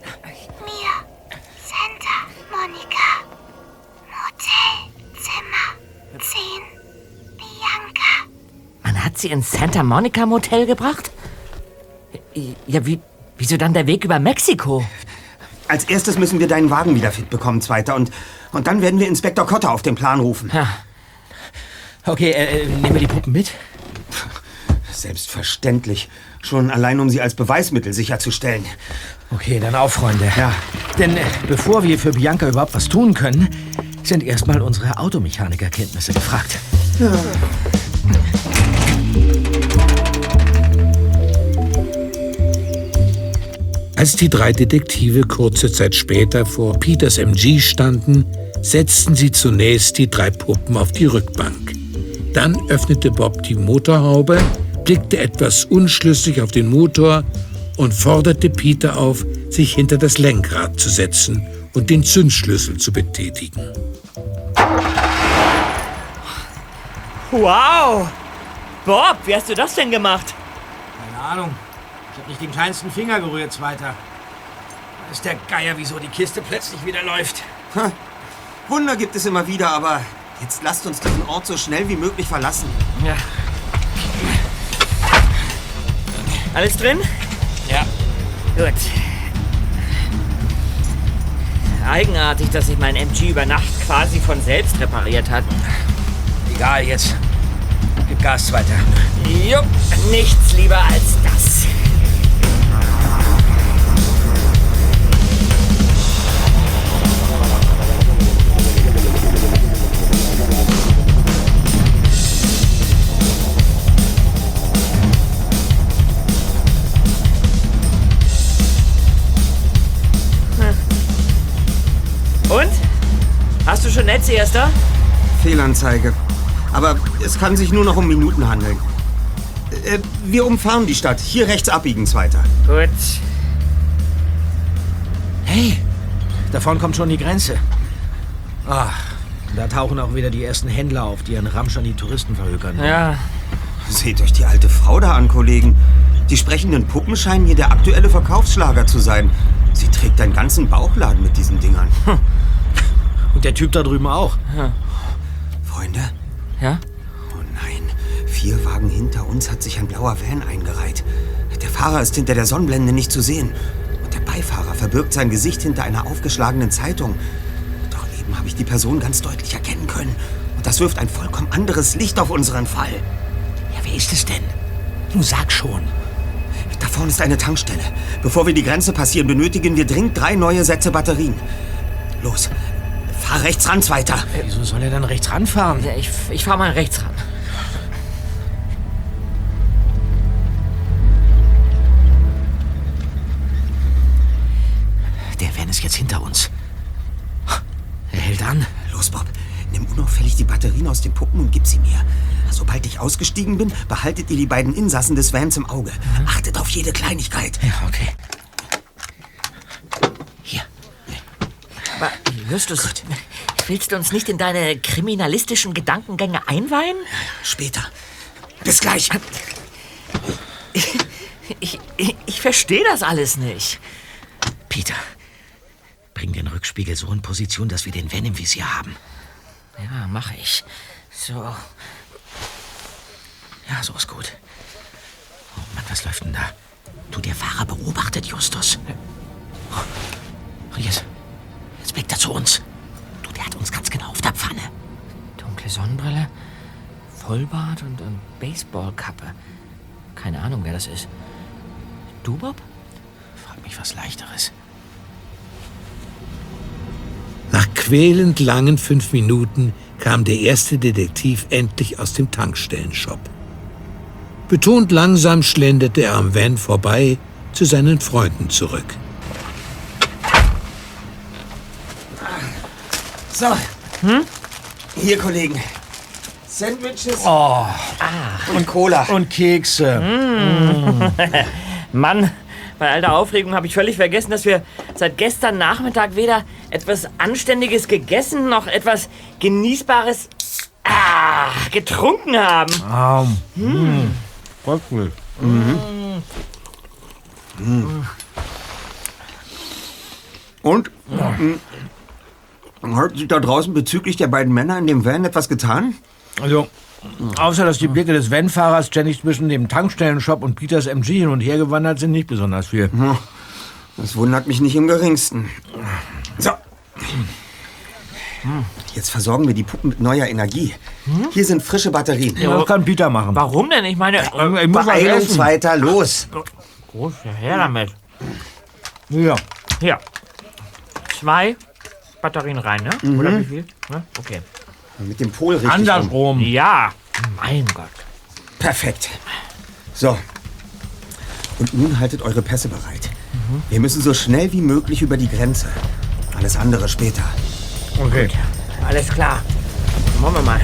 [SPEAKER 6] mir. Santa Monica. Motelzimmer 10. Bianca.
[SPEAKER 3] Man hat sie ins Santa Monica Motel gebracht? Ja, wie, wieso dann der Weg über Mexiko?
[SPEAKER 1] Als erstes müssen wir deinen Wagen wieder fit bekommen, Zweiter. Und, und dann werden wir Inspektor Cotter auf den Plan rufen.
[SPEAKER 2] Okay, äh, nehmen wir die Puppen mit?
[SPEAKER 1] Selbstverständlich. Schon allein, um sie als Beweismittel sicherzustellen.
[SPEAKER 2] Okay, dann auf, Freunde. Ja. Denn äh, bevor wir für Bianca überhaupt was tun können, sind erstmal unsere Automechanikerkenntnisse gefragt.
[SPEAKER 8] Als die drei Detektive kurze Zeit später vor Peters MG standen, setzten sie zunächst die drei Puppen auf die Rückbank. Dann öffnete Bob die Motorhaube, blickte etwas unschlüssig auf den Motor und forderte Peter auf, sich hinter das Lenkrad zu setzen und den Zündschlüssel zu betätigen.
[SPEAKER 4] Wow! Bob, wie hast du das denn gemacht?
[SPEAKER 5] Keine Ahnung. Ich habe nicht den kleinsten Finger gerührt, Zweiter. Da ist der Geier, wieso die Kiste plötzlich wieder läuft.
[SPEAKER 1] Ha. Wunder gibt es immer wieder, aber jetzt lasst uns diesen Ort so schnell wie möglich verlassen.
[SPEAKER 4] Ja. Alles drin?
[SPEAKER 5] Ja.
[SPEAKER 4] Gut. Eigenartig, dass sich mein MG über Nacht quasi von selbst repariert hat.
[SPEAKER 5] Egal jetzt. Gib Gas, Zweiter.
[SPEAKER 4] Jupp, nichts lieber als das. Netz, Erster?
[SPEAKER 1] Fehlanzeige. Aber es kann sich nur noch um Minuten handeln. Äh, wir umfahren die Stadt. Hier rechts abbiegen, Zweiter.
[SPEAKER 4] Gut.
[SPEAKER 2] Hey, da vorne kommt schon die Grenze. Ach, da tauchen auch wieder die ersten Händler auf, die ihren Ramsch an die Touristen verhökern.
[SPEAKER 4] Ja.
[SPEAKER 1] Seht euch die alte Frau da an, Kollegen. Die sprechenden Puppen scheinen hier der aktuelle Verkaufsschlager zu sein. Sie trägt einen ganzen Bauchladen mit diesen Dingern.
[SPEAKER 2] Und der Typ da drüben auch.
[SPEAKER 1] Freunde?
[SPEAKER 4] Ja?
[SPEAKER 1] Oh nein. Vier Wagen hinter uns hat sich ein blauer Van eingereiht. Der Fahrer ist hinter der Sonnenblende nicht zu sehen. Und der Beifahrer verbirgt sein Gesicht hinter einer aufgeschlagenen Zeitung. Doch eben habe ich die Person ganz deutlich erkennen können. Und das wirft ein vollkommen anderes Licht auf unseren Fall.
[SPEAKER 2] Ja, wer ist es denn? Du sag schon.
[SPEAKER 1] Da vorne ist eine Tankstelle. Bevor wir die Grenze passieren, benötigen wir dringend drei neue Sätze Batterien. Los, fahr rechts ran, Zweiter.
[SPEAKER 2] Wieso soll er dann rechts ranfahren?
[SPEAKER 4] Ja, ich, ich fahr mal rechts ran.
[SPEAKER 2] Der Van ist jetzt hinter uns. Er hält an.
[SPEAKER 1] Los, Bob. Nimm unauffällig die Batterien aus den Puppen und gib sie mir. Sobald ich ausgestiegen bin, behaltet ihr die beiden Insassen des Vans im Auge. Achtet auf jede Kleinigkeit.
[SPEAKER 2] Ja, okay.
[SPEAKER 4] Aber, Justus, willst du uns nicht in deine kriminalistischen Gedankengänge einweihen?
[SPEAKER 1] Später. Bis gleich.
[SPEAKER 4] Ich, ich, ich verstehe das alles nicht.
[SPEAKER 2] Peter, bring den Rückspiegel so in Position, dass wir den Van im Visier haben.
[SPEAKER 4] Ja, mache ich. So.
[SPEAKER 2] Ja, so ist gut. Oh Mann, was läuft denn da? Du, der Fahrer beobachtet Justus. Und jetzt, jetzt blickt er zu uns. Du, der hat uns ganz genau auf der Pfanne.
[SPEAKER 4] Dunkle Sonnenbrille, Vollbart und, und Baseballkappe. Keine Ahnung, wer das ist. Du, Bob?
[SPEAKER 2] Frag mich was Leichteres.
[SPEAKER 8] Nach quälend langen fünf Minuten kam der erste Detektiv endlich aus dem Tankstellenshop. Betont langsam schlenderte er am Van vorbei zu seinen Freunden zurück.
[SPEAKER 1] So. Hier, Kollegen. Sandwiches
[SPEAKER 2] Oh,
[SPEAKER 1] und Cola.
[SPEAKER 2] und Kekse.
[SPEAKER 4] Mann, bei all der Aufregung habe ich völlig vergessen, dass wir seit gestern Nachmittag weder etwas Anständiges gegessen noch etwas Genießbares ah, getrunken haben.
[SPEAKER 2] Aum.
[SPEAKER 1] Mhm. Und? Mhm. Hat sich da draußen bezüglich der beiden Männer in dem Van etwas getan?
[SPEAKER 2] Also, außer dass die Blicke des Van-Fahrers ständig zwischen dem Tankstellenshop und Peters MG hin und her gewandert sind, nicht besonders viel.
[SPEAKER 1] Das wundert mich nicht im geringsten. So. Jetzt versorgen wir die Puppen mit neuer Energie. Hier sind frische Batterien.
[SPEAKER 2] Ja, das kann Peter machen.
[SPEAKER 4] Warum denn? Ich meine,
[SPEAKER 2] Ich muss was
[SPEAKER 1] Beeilung,
[SPEAKER 2] essen.
[SPEAKER 1] Zweiter, los.
[SPEAKER 4] groß, ja, her damit.
[SPEAKER 2] Ja.
[SPEAKER 4] Hier. Zwei Batterien rein, ne? Oder wie viel? Ne? Okay.
[SPEAKER 1] Mit dem Pol richtig rum.
[SPEAKER 2] Andersrum.
[SPEAKER 4] Ja. Mein Gott.
[SPEAKER 1] Perfekt. So. Und nun haltet eure Pässe bereit. Wir müssen so schnell wie möglich über die Grenze. Alles andere später.
[SPEAKER 2] Okay.
[SPEAKER 4] Alles klar. Machen wir mal.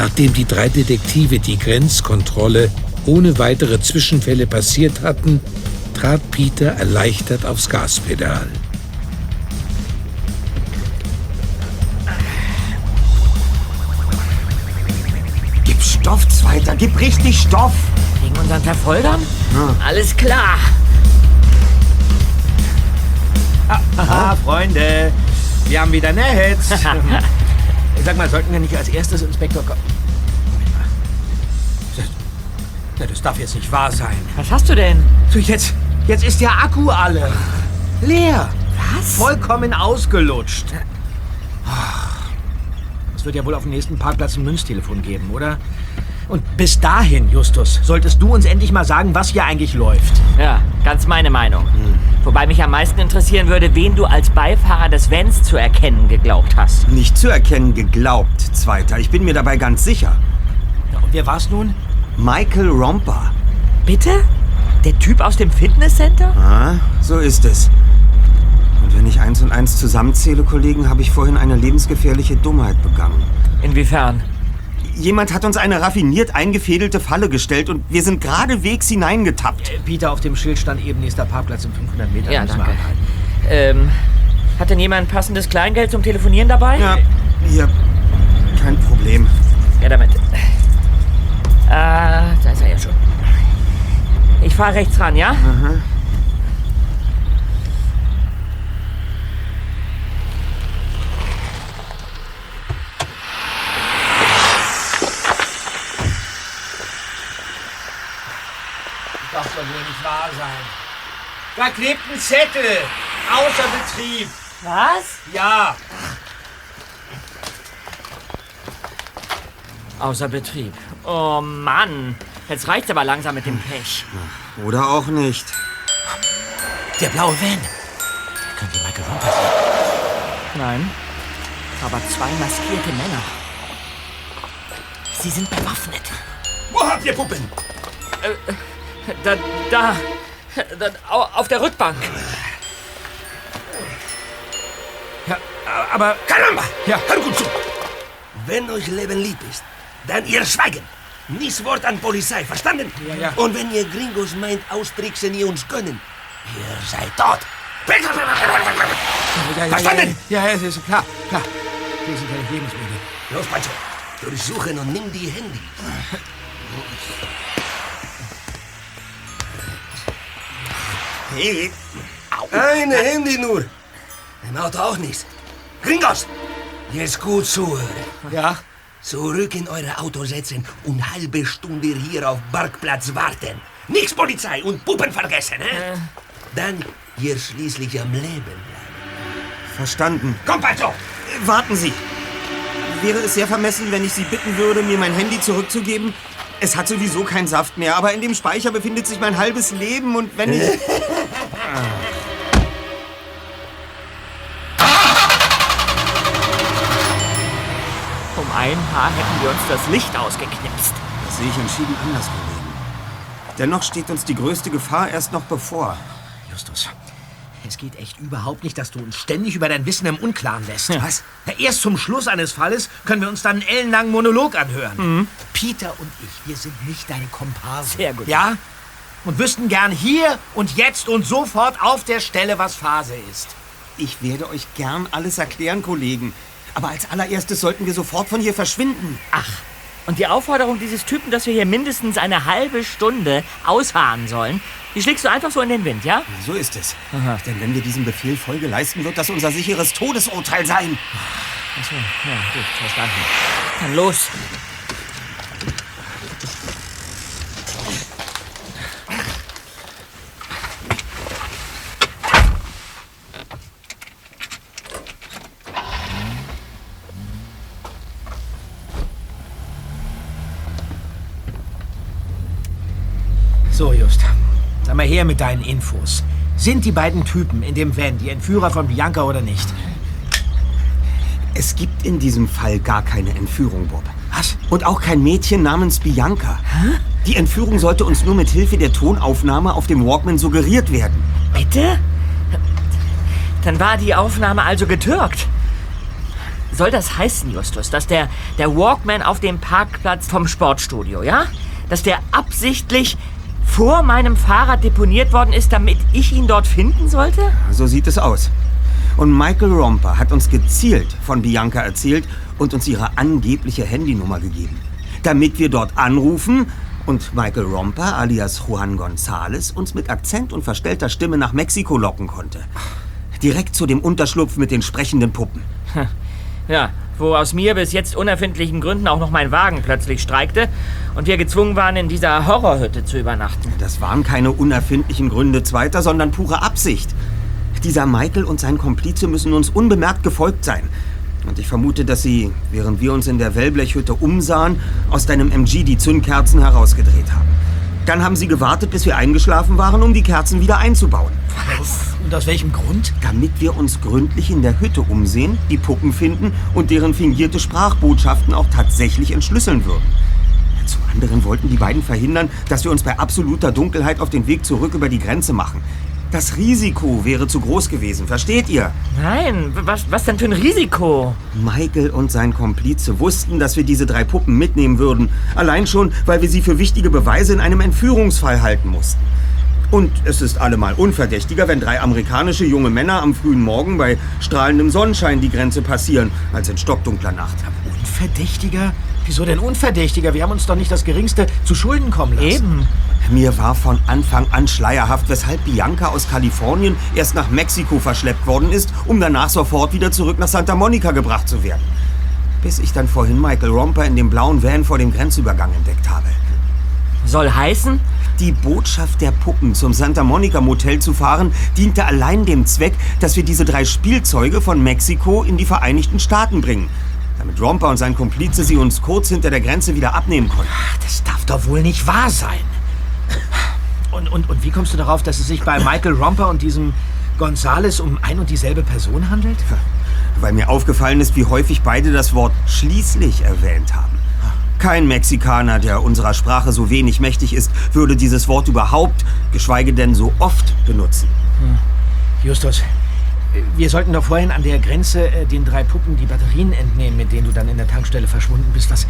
[SPEAKER 8] Nachdem die drei Detektive die Grenzkontrolle ohne weitere Zwischenfälle passiert hatten, trat Peter erleichtert aufs Gaspedal.
[SPEAKER 1] Gib Stoff, Zweiter. Gib richtig Stoff.
[SPEAKER 4] Gegen unseren Verfolgern? Alles klar.
[SPEAKER 2] Aha, Freunde. Wir haben wieder Netz. Sag mal, sollten wir nicht als erstes Inspektor kommen? Das, das darf jetzt nicht wahr sein.
[SPEAKER 4] Was hast du denn?
[SPEAKER 2] So, jetzt, jetzt ist der Akku alle. Leer.
[SPEAKER 4] Was?
[SPEAKER 2] Vollkommen ausgelutscht. Ach, Es wird ja wohl auf dem nächsten Parkplatz ein Münztelefon geben, oder? Und bis dahin, Justus, solltest du uns endlich mal sagen, was hier eigentlich läuft.
[SPEAKER 4] Ja, ganz meine Meinung. Wobei mich am meisten interessieren würde, wen du als Beifahrer des Vans zu erkennen geglaubt hast.
[SPEAKER 1] Nicht zu erkennen geglaubt, Zweiter. Ich bin mir dabei ganz sicher.
[SPEAKER 2] Und wer war's nun?
[SPEAKER 1] Michael Romper.
[SPEAKER 4] Bitte? Der Typ aus dem Fitnesscenter?
[SPEAKER 1] Ah, so ist es. Und wenn ich eins und eins zusammenzähle, Kollegen, habe ich vorhin eine lebensgefährliche Dummheit begangen.
[SPEAKER 4] Inwiefern?
[SPEAKER 1] Jemand hat uns eine raffiniert eingefädelte Falle gestellt und wir sind geradewegs hineingetappt.
[SPEAKER 2] Äh, Peter, auf dem Schild stand eben nächster Parkplatz in 500 Metern.
[SPEAKER 4] Ja, danke. Ähm, hat denn jemand passendes Kleingeld zum Telefonieren dabei?
[SPEAKER 1] Ja, hier. Kein Problem.
[SPEAKER 4] Ja, damit. Ah, da ist er ja schon. Ich fahre rechts ran, ja?
[SPEAKER 5] Das darf doch wohl nicht wahr sein. Da klebt ein Zettel. Außer Betrieb.
[SPEAKER 4] Was?
[SPEAKER 5] Ja.
[SPEAKER 4] Außer Betrieb. Oh Mann. Jetzt reicht's aber langsam mit dem Pech.
[SPEAKER 1] Oder auch nicht.
[SPEAKER 2] Der blaue Van. Könnte Michael Romper sein.
[SPEAKER 4] Nein. Aber zwei maskierte Männer. Sie sind bewaffnet.
[SPEAKER 11] Wo habt ihr Puppen?
[SPEAKER 4] Da, da, da au- auf der Rückbank.
[SPEAKER 2] Ja, aber
[SPEAKER 11] Caramba!
[SPEAKER 2] Ja.
[SPEAKER 11] Hör gut zu! Wenn euch Leben lieb ist, dann ihr schweigen. Nichts Wort an Polizei, verstanden?
[SPEAKER 2] Ja, ja.
[SPEAKER 11] Und wenn ihr Gringos meint, austricksen ihr uns können, ihr seid tot.
[SPEAKER 2] ja, ja,
[SPEAKER 11] Verstanden?
[SPEAKER 2] Ja, ja, ja, ist klar, klar. Wir sind nicht lebensmüde.
[SPEAKER 11] Los, Pancho, durchsuchen und nimm die Handys.
[SPEAKER 1] Hey,
[SPEAKER 11] Eine Handy nur. Im Auto auch nichts. Gringos, jetzt gut zuhören.
[SPEAKER 2] Ja?
[SPEAKER 11] Zurück in eure Auto setzen und halbe Stunde hier auf Parkplatz warten. Nichts Polizei und Puppen vergessen, hä? Dann hier schließlich am Leben bleiben.
[SPEAKER 1] verstanden.
[SPEAKER 11] Komm, Pancho!
[SPEAKER 1] Äh, Warten Sie. Wäre es sehr vermessen, wenn ich Sie bitten würde, mir mein Handy zurückzugeben? Es hat sowieso keinen Saft mehr, aber in dem Speicher befindet sich mein halbes Leben und wenn ich...
[SPEAKER 4] Um ein Haar hätten wir uns das Licht ausgeknipst.
[SPEAKER 1] Das sehe ich entschieden anders, Kollegen. Dennoch steht uns die größte Gefahr erst noch bevor.
[SPEAKER 2] Justus, es geht echt überhaupt nicht, dass du uns ständig über dein Wissen im Unklaren lässt.
[SPEAKER 1] Was?
[SPEAKER 2] Ja, erst zum Schluss eines Falles können wir uns dann einen ellenlangen Monolog anhören.
[SPEAKER 1] Mhm.
[SPEAKER 2] Peter und ich, wir sind nicht deine Komparsen.
[SPEAKER 4] Sehr gut.
[SPEAKER 2] Ja? Und wüssten gern hier und jetzt und sofort auf der Stelle, was Phase ist.
[SPEAKER 1] Ich werde euch gern alles erklären, Kollegen. Aber als allererstes sollten wir sofort von hier verschwinden.
[SPEAKER 4] Ach, und die Aufforderung dieses Typen, dass wir hier mindestens eine halbe Stunde ausharren sollen, die schlägst du einfach so in den Wind, ja?
[SPEAKER 1] So ist es. Denn wenn wir diesem Befehl Folge leisten, wird das unser sicheres Todesurteil sein.
[SPEAKER 4] Achso, ja, gut, verstanden. Dann los.
[SPEAKER 2] So, Just. Sag mal her mit deinen Infos. Sind die beiden Typen in dem Van die Entführer von Bianca oder nicht?
[SPEAKER 1] Es gibt in diesem Fall gar keine Entführung, Bob.
[SPEAKER 2] Was?
[SPEAKER 1] Und auch kein Mädchen namens Bianca. Die Entführung sollte uns nur mit Hilfe der Tonaufnahme auf dem Walkman suggeriert werden.
[SPEAKER 4] Bitte? Dann war die Aufnahme also getürkt. Soll das heißen, Justus, dass der, der Walkman auf dem Parkplatz vom Sportstudio, ja? Dass der absichtlich vor meinem Fahrrad deponiert worden ist, damit ich ihn dort finden sollte?
[SPEAKER 1] So sieht es aus. Und Michael Romper hat uns gezielt von Bianca erzählt und uns ihre angebliche Handynummer gegeben. Damit wir dort anrufen und Michael Romper alias Juan González uns mit Akzent und verstellter Stimme nach Mexiko locken konnte. Direkt zu dem Unterschlupf mit den sprechenden Puppen.
[SPEAKER 4] Ja, wo aus mir bis jetzt unerfindlichen Gründen auch noch mein Wagen plötzlich streikte und wir gezwungen waren, in dieser Horrorhütte zu übernachten.
[SPEAKER 1] Das waren keine unerfindlichen Gründe zweiter, sondern pure Absicht. Dieser Michael und sein Komplize müssen uns unbemerkt gefolgt sein. Und ich vermute, dass sie, während wir uns in der Wellblechhütte umsahen, aus deinem MG die Zündkerzen herausgedreht haben. Dann haben sie gewartet, bis wir eingeschlafen waren, um die Kerzen wieder einzubauen.
[SPEAKER 2] Was? Und aus welchem Grund?
[SPEAKER 1] Damit wir uns gründlich in der Hütte umsehen, die Puppen finden und deren fingierte Sprachbotschaften auch tatsächlich entschlüsseln würden. Zum anderen wollten die beiden verhindern, dass wir uns bei absoluter Dunkelheit auf den Weg zurück über die Grenze machen. Das Risiko wäre zu groß gewesen, versteht ihr?
[SPEAKER 4] Nein, was, was denn für ein Risiko?
[SPEAKER 1] Michael und sein Komplize wussten, dass wir diese drei Puppen mitnehmen würden. Allein schon, weil wir sie für wichtige Beweise in einem Entführungsfall halten mussten. Und es ist allemal unverdächtiger, wenn drei amerikanische junge Männer am frühen Morgen bei strahlendem Sonnenschein die Grenze passieren, als in stockdunkler Nacht.
[SPEAKER 2] Unverdächtiger? Wieso denn unverdächtiger? Wir haben uns doch nicht das Geringste zu Schulden kommen lassen.
[SPEAKER 4] Eben.
[SPEAKER 1] Mir war von Anfang an schleierhaft, weshalb Bianca aus Kalifornien erst nach Mexiko verschleppt worden ist, um danach sofort wieder zurück nach Santa Monica gebracht zu werden. Bis ich dann vorhin Michael Romper in dem blauen Van vor dem Grenzübergang entdeckt habe.
[SPEAKER 4] Soll heißen?
[SPEAKER 1] Die Botschaft der Puppen zum Santa Monica Motel zu fahren, diente allein dem Zweck, dass wir diese drei Spielzeuge von Mexiko in die Vereinigten Staaten bringen. Damit Romper und sein Komplize sie uns kurz hinter der Grenze wieder abnehmen konnten.
[SPEAKER 2] Das darf doch wohl nicht wahr sein. Und, und, und wie kommst du darauf, dass es sich bei Michael Romper und diesem Gonzales um ein und dieselbe Person handelt?
[SPEAKER 1] Weil mir aufgefallen ist, wie häufig beide das Wort schließlich erwähnt haben. Kein Mexikaner, der unserer Sprache so wenig mächtig ist, würde dieses Wort überhaupt, geschweige denn so oft benutzen.
[SPEAKER 2] Hm. Justus, wir sollten doch vorhin an der Grenze äh, den drei Puppen die Batterien entnehmen, mit denen du dann in der Tankstelle verschwunden bist. Was,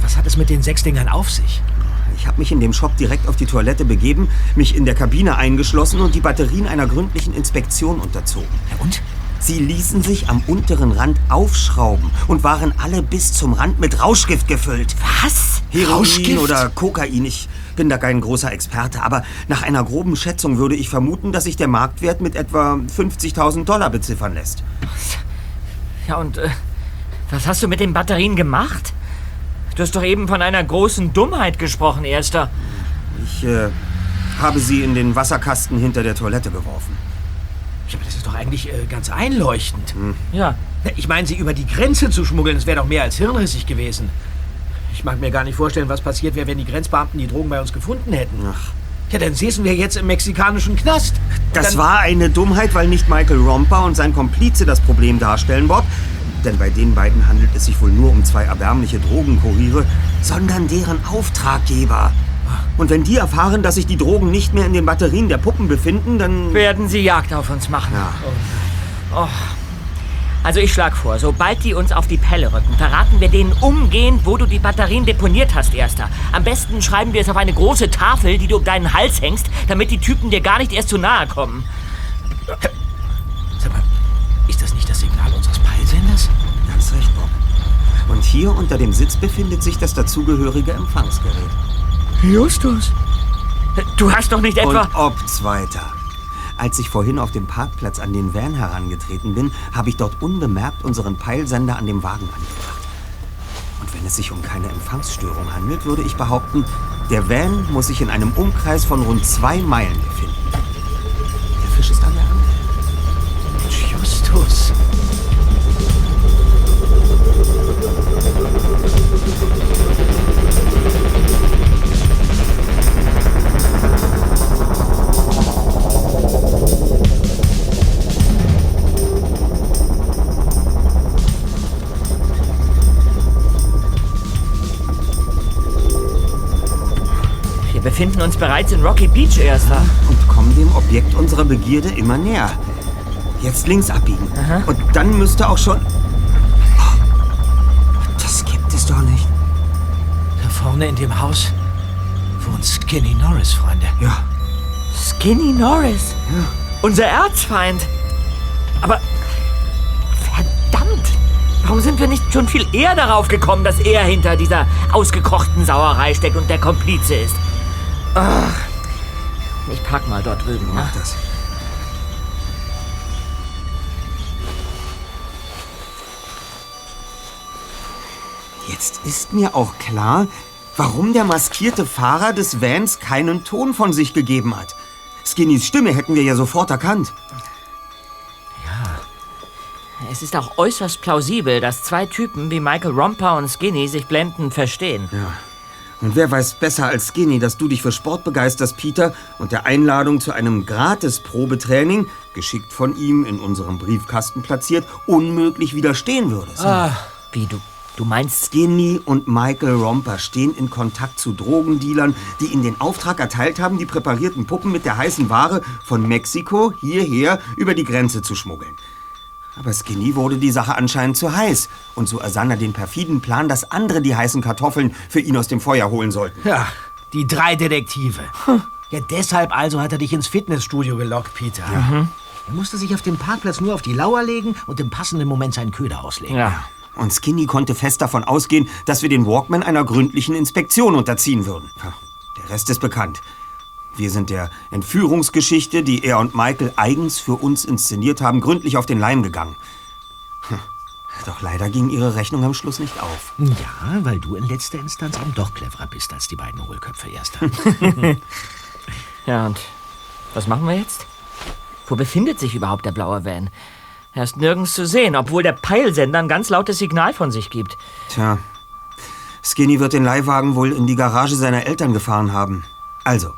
[SPEAKER 2] was hat es mit den sechs Dingern auf sich?
[SPEAKER 1] Ich habe mich in dem Shop direkt auf die Toilette begeben, mich in der Kabine eingeschlossen und die Batterien einer gründlichen Inspektion unterzogen.
[SPEAKER 2] Ja, und?
[SPEAKER 1] Sie ließen sich am unteren Rand aufschrauben und waren alle bis zum Rand mit Rauschgift gefüllt.
[SPEAKER 4] Was?
[SPEAKER 1] Heroin
[SPEAKER 2] Rauschgift?
[SPEAKER 1] oder Kokain. Ich bin da kein großer Experte, aber nach einer groben Schätzung würde ich vermuten, dass sich der Marktwert mit etwa 50.000 Dollar beziffern lässt.
[SPEAKER 4] Ja, und äh, was hast du mit den Batterien gemacht? Du hast doch eben von einer großen Dummheit gesprochen, Erster.
[SPEAKER 1] Ich äh, habe sie in den Wasserkasten hinter der Toilette geworfen.
[SPEAKER 2] Ja, aber das ist doch eigentlich äh, ganz einleuchtend.
[SPEAKER 4] Ja.
[SPEAKER 2] Ja, Ich meine, sie über die Grenze zu schmuggeln, das wäre doch mehr als hirnrissig gewesen. Ich mag mir gar nicht vorstellen, was passiert wäre, wenn die Grenzbeamten die Drogen bei uns gefunden hätten.
[SPEAKER 1] Ach.
[SPEAKER 2] Ja, dann säßen wir jetzt im mexikanischen Knast.
[SPEAKER 1] Das
[SPEAKER 2] dann,
[SPEAKER 1] war eine Dummheit, weil nicht Michael Romper und sein Komplize das Problem darstellen, Bob. Denn bei den beiden handelt es sich wohl nur um zwei erbärmliche Drogenkuriere, sondern deren Auftraggeber. Und wenn die erfahren, dass sich die Drogen nicht mehr in den Batterien der Puppen befinden, dann...
[SPEAKER 4] Werden sie Jagd auf uns machen.
[SPEAKER 1] Ja.
[SPEAKER 4] Oh. Also ich schlag vor, sobald die uns auf die Pelle rücken, verraten wir denen umgehend, wo du die Batterien deponiert hast, Erster. Am besten schreiben wir es auf eine große Tafel, die du um deinen Hals hängst, damit die Typen dir gar nicht erst zu nahe kommen.
[SPEAKER 2] Sag mal, ist das nicht das Signal unseres Peilsenders?
[SPEAKER 1] Ganz recht, Bob. Und hier unter dem Sitz befindet sich das dazugehörige Empfangsgerät.
[SPEAKER 4] Justus. Du hast doch nicht etwa...
[SPEAKER 1] Und ob's weiter. Als ich vorhin auf dem Parkplatz an den Van herangetreten bin, habe ich dort unbemerkt unseren Peilsender an dem Wagen angebracht. Und wenn es sich um keine Empfangsstörung handelt, würde ich behaupten, der Van muss sich in einem Umkreis von rund zwei Meilen befinden. Der Fisch ist an der Angel.
[SPEAKER 2] Justus.
[SPEAKER 4] Befinden uns bereits in Rocky Beach, Erster.
[SPEAKER 1] Und kommen dem Objekt unserer Begierde immer näher. Jetzt links abbiegen. Und dann müsste auch schon... Das gibt es doch nicht.
[SPEAKER 2] Da vorne in dem Haus wohnt Skinny Norris, Freunde.
[SPEAKER 1] Ja.
[SPEAKER 4] Skinny Norris. Unser Erzfeind. Aber verdammt, warum sind wir nicht schon viel eher darauf gekommen, dass er hinter dieser ausgekochten Sauerei steckt und der Komplize ist? Ach, ich pack mal dort drüben.
[SPEAKER 1] Mach das. Jetzt ist mir auch klar, warum der maskierte Fahrer des Vans keinen Ton von sich gegeben hat. Skinnys Stimme hätten wir ja sofort erkannt.
[SPEAKER 4] Es Es ist auch äußerst plausibel, dass zwei Typen wie Michael Romper und Skinny sich blendend verstehen.
[SPEAKER 1] Ja. Und wer weiß besser als Skinny, dass du dich für Sport begeisterst, Peter, und der Einladung zu einem Gratis-Probetraining, geschickt von ihm in unserem Briefkasten platziert, unmöglich widerstehen würdest.
[SPEAKER 4] Ah, wie du. Du meinst.
[SPEAKER 1] Skinny und Michael Romper stehen in Kontakt zu Drogendealern, die ihnen den Auftrag erteilt haben, die präparierten Puppen mit der heißen Ware von Mexiko hierher über die Grenze zu schmuggeln. Aber Skinny wurde die Sache anscheinend zu heiß. Und so ersann er den perfiden Plan, dass andere die heißen Kartoffeln für ihn aus dem Feuer holen sollten.
[SPEAKER 2] Ja, die drei Detektive. Ja, deshalb also hat er dich ins Fitnessstudio gelockt, Peter. Er musste sich auf dem Parkplatz nur auf die Lauer legen und im passenden Moment seinen Köder auslegen.
[SPEAKER 4] Ja.
[SPEAKER 1] Und Skinny konnte fest davon ausgehen, dass wir den Walkman einer gründlichen Inspektion unterziehen würden. Ja, Der Rest ist bekannt. Wir sind der Entführungsgeschichte, die er und Michael eigens für uns inszeniert haben, gründlich auf den Leim gegangen. Hm. Doch leider ging ihre Rechnung am Schluss nicht auf.
[SPEAKER 2] Ja, weil du in letzter Instanz eben doch cleverer bist als die beiden Hohlköpfe erster.
[SPEAKER 4] Ja, und was machen wir jetzt? Wo befindet sich überhaupt der blaue Van? Er ist nirgends zu sehen, obwohl der Peilsender ein ganz lautes Signal von sich gibt.
[SPEAKER 1] Tja, Skinny wird den Leihwagen wohl in die Garage seiner Eltern gefahren haben. Also,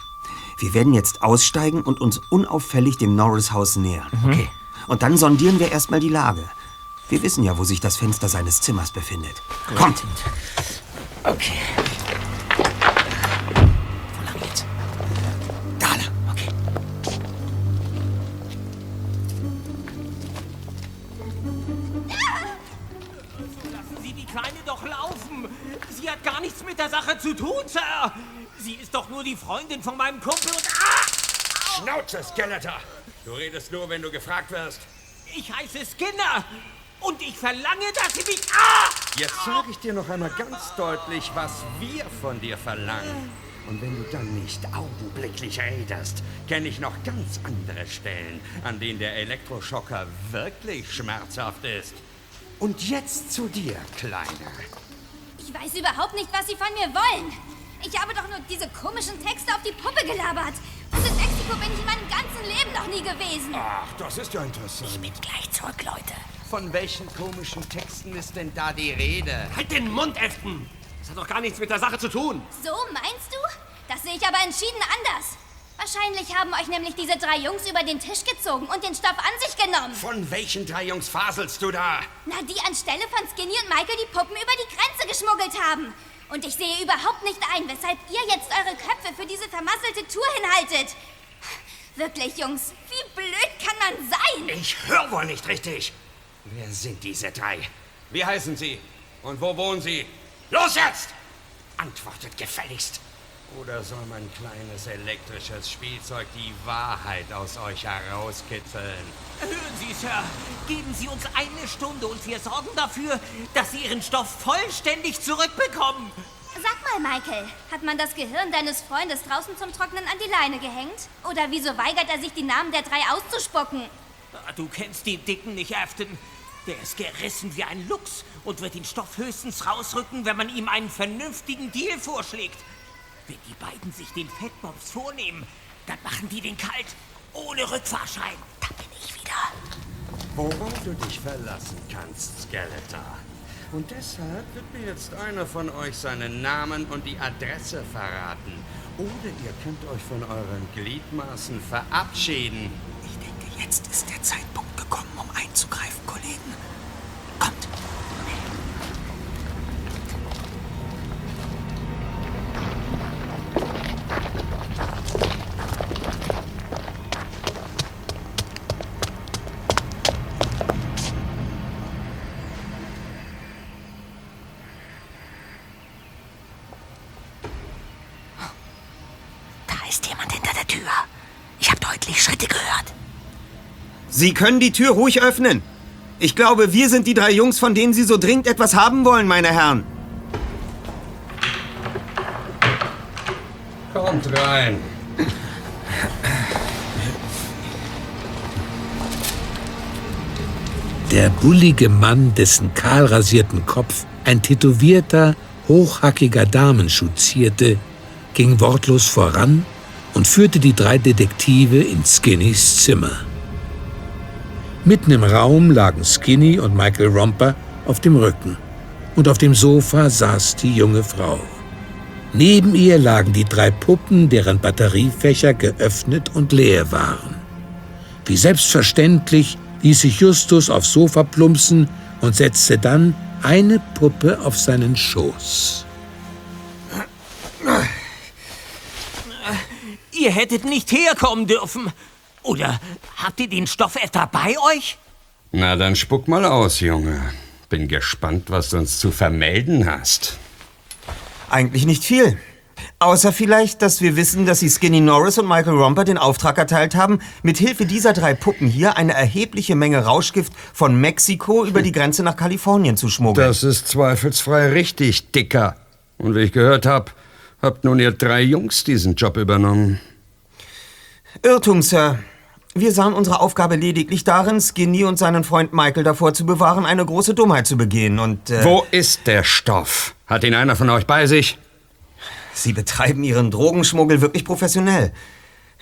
[SPEAKER 1] wir werden jetzt aussteigen und uns unauffällig dem Norris-Haus nähern.
[SPEAKER 2] Okay.
[SPEAKER 1] Und dann sondieren wir erstmal die Lage. Wir wissen ja, wo sich das Fenster seines Zimmers befindet. Kommt!
[SPEAKER 2] Okay. Wo lang jetzt? Da lang, okay.
[SPEAKER 13] Lassen Sie die Kleine doch laufen. Sie hat gar nichts mit der Sache zu tun, Sir. Sie ist doch nur die Freundin von meinem Kumpel und... Ah!
[SPEAKER 14] Schnauze, Skeletor! Du redest nur, wenn du gefragt wirst.
[SPEAKER 13] Ich heiße Skinner. Und ich verlange, dass Sie mich... Ah!
[SPEAKER 14] Jetzt sage ich dir noch einmal ganz deutlich, was wir von dir verlangen. Und wenn du dann nicht augenblicklich räderst, kenne ich noch ganz andere Stellen, an denen der Elektroschocker wirklich schmerzhaft ist. Und jetzt zu dir, Kleiner.
[SPEAKER 15] Ich weiß überhaupt nicht, was Sie von mir wollen. Ich habe doch nur diese komischen Texte auf die Puppe gelabert. Und in Mexiko bin ich in meinem ganzen Leben noch nie gewesen.
[SPEAKER 14] Ach, das ist ja interessant.
[SPEAKER 3] Ich bin gleich zurück, Leute.
[SPEAKER 11] Von welchen komischen Texten ist denn da die Rede?
[SPEAKER 13] Halt den Mund, Efton. Das hat doch gar nichts mit der Sache zu tun.
[SPEAKER 15] So meinst du? Das sehe ich aber entschieden anders. Wahrscheinlich haben euch nämlich diese drei Jungs über den Tisch gezogen und den Stoff an sich genommen.
[SPEAKER 14] Von welchen drei Jungs faselst du da?
[SPEAKER 15] Na, die anstelle von Skinny und Michael die Puppen über die Grenze geschmuggelt haben. Und ich sehe überhaupt nicht ein, weshalb ihr jetzt eure Köpfe für diese vermasselte Tour hinhaltet. Wirklich, Jungs, wie blöd kann man sein?
[SPEAKER 14] Ich höre wohl nicht richtig. Wer sind diese drei? Wie heißen sie? Und wo wohnen sie? Los jetzt! Antwortet gefälligst. Oder soll mein kleines elektrisches Spielzeug die Wahrheit aus euch herauskitzeln?
[SPEAKER 13] Hören Sie, Sir. Geben Sie uns eine Stunde und wir sorgen dafür, dass Sie Ihren Stoff vollständig zurückbekommen.
[SPEAKER 15] Sag mal, Michael, hat man das Gehirn deines Freundes draußen zum Trocknen an die Leine gehängt? Oder wieso weigert er sich, die Namen der drei auszuspucken?
[SPEAKER 13] Du kennst den Dicken nicht, Afton. Der ist gerissen wie ein Luchs und wird den Stoff höchstens rausrücken, wenn man ihm einen vernünftigen Deal vorschlägt. Wenn die beiden sich den Fettbobs vornehmen, dann machen die den kalt, ohne Rückfahrschein. Da bin ich wieder.
[SPEAKER 14] Worauf du dich verlassen kannst, Skeletor. Und deshalb wird mir jetzt einer von euch seinen Namen und die Adresse verraten. Oder ihr könnt euch von euren Gliedmaßen verabschieden.
[SPEAKER 2] Ich denke, jetzt ist der Zeitpunkt gekommen, um einzugreifen, Kollegen.
[SPEAKER 1] Sie können die Tür ruhig öffnen. Ich glaube, wir sind die drei Jungs, von denen Sie so dringend etwas haben wollen, meine Herren.
[SPEAKER 14] Kommt rein.
[SPEAKER 8] Der bullige Mann, dessen kahlrasierten Kopf ein tätowierter, hochhackiger Damenschuh zierte, ging wortlos voran und führte die drei Detektive in Skinnys Zimmer. Mitten im Raum lagen Skinny und Michael Romper auf dem Rücken. Und auf dem Sofa saß die junge Frau. Neben ihr lagen die drei Puppen, deren Batteriefächer geöffnet und leer waren. Wie selbstverständlich ließ sich Justus aufs Sofa plumpsen und setzte dann eine Puppe auf seinen Schoß.
[SPEAKER 13] Ihr hättet nicht herkommen dürfen. Oder habt ihr den Stoff etwa bei euch?
[SPEAKER 14] Na, dann spuck mal aus, Junge. Bin gespannt, was du uns zu vermelden hast.
[SPEAKER 1] Eigentlich nicht viel. Außer vielleicht, dass wir wissen, dass Sie Skinny Norris und Michael Romper den Auftrag erteilt haben, mit Hilfe dieser drei Puppen hier eine erhebliche Menge Rauschgift von Mexiko über die Grenze nach Kalifornien zu schmuggeln.
[SPEAKER 14] Das ist zweifelsfrei richtig, Dicker. Und wie ich gehört hab, habt nun ihr drei Jungs diesen Job übernommen.
[SPEAKER 1] Irrtum, Sir. Wir sahen unsere Aufgabe lediglich darin, Skinny und seinen Freund Michael davor zu bewahren, eine große Dummheit zu begehen und... Äh,
[SPEAKER 14] Wo ist der Stoff? Hat ihn einer von euch bei sich?
[SPEAKER 1] Sie betreiben Ihren Drogenschmuggel wirklich professionell.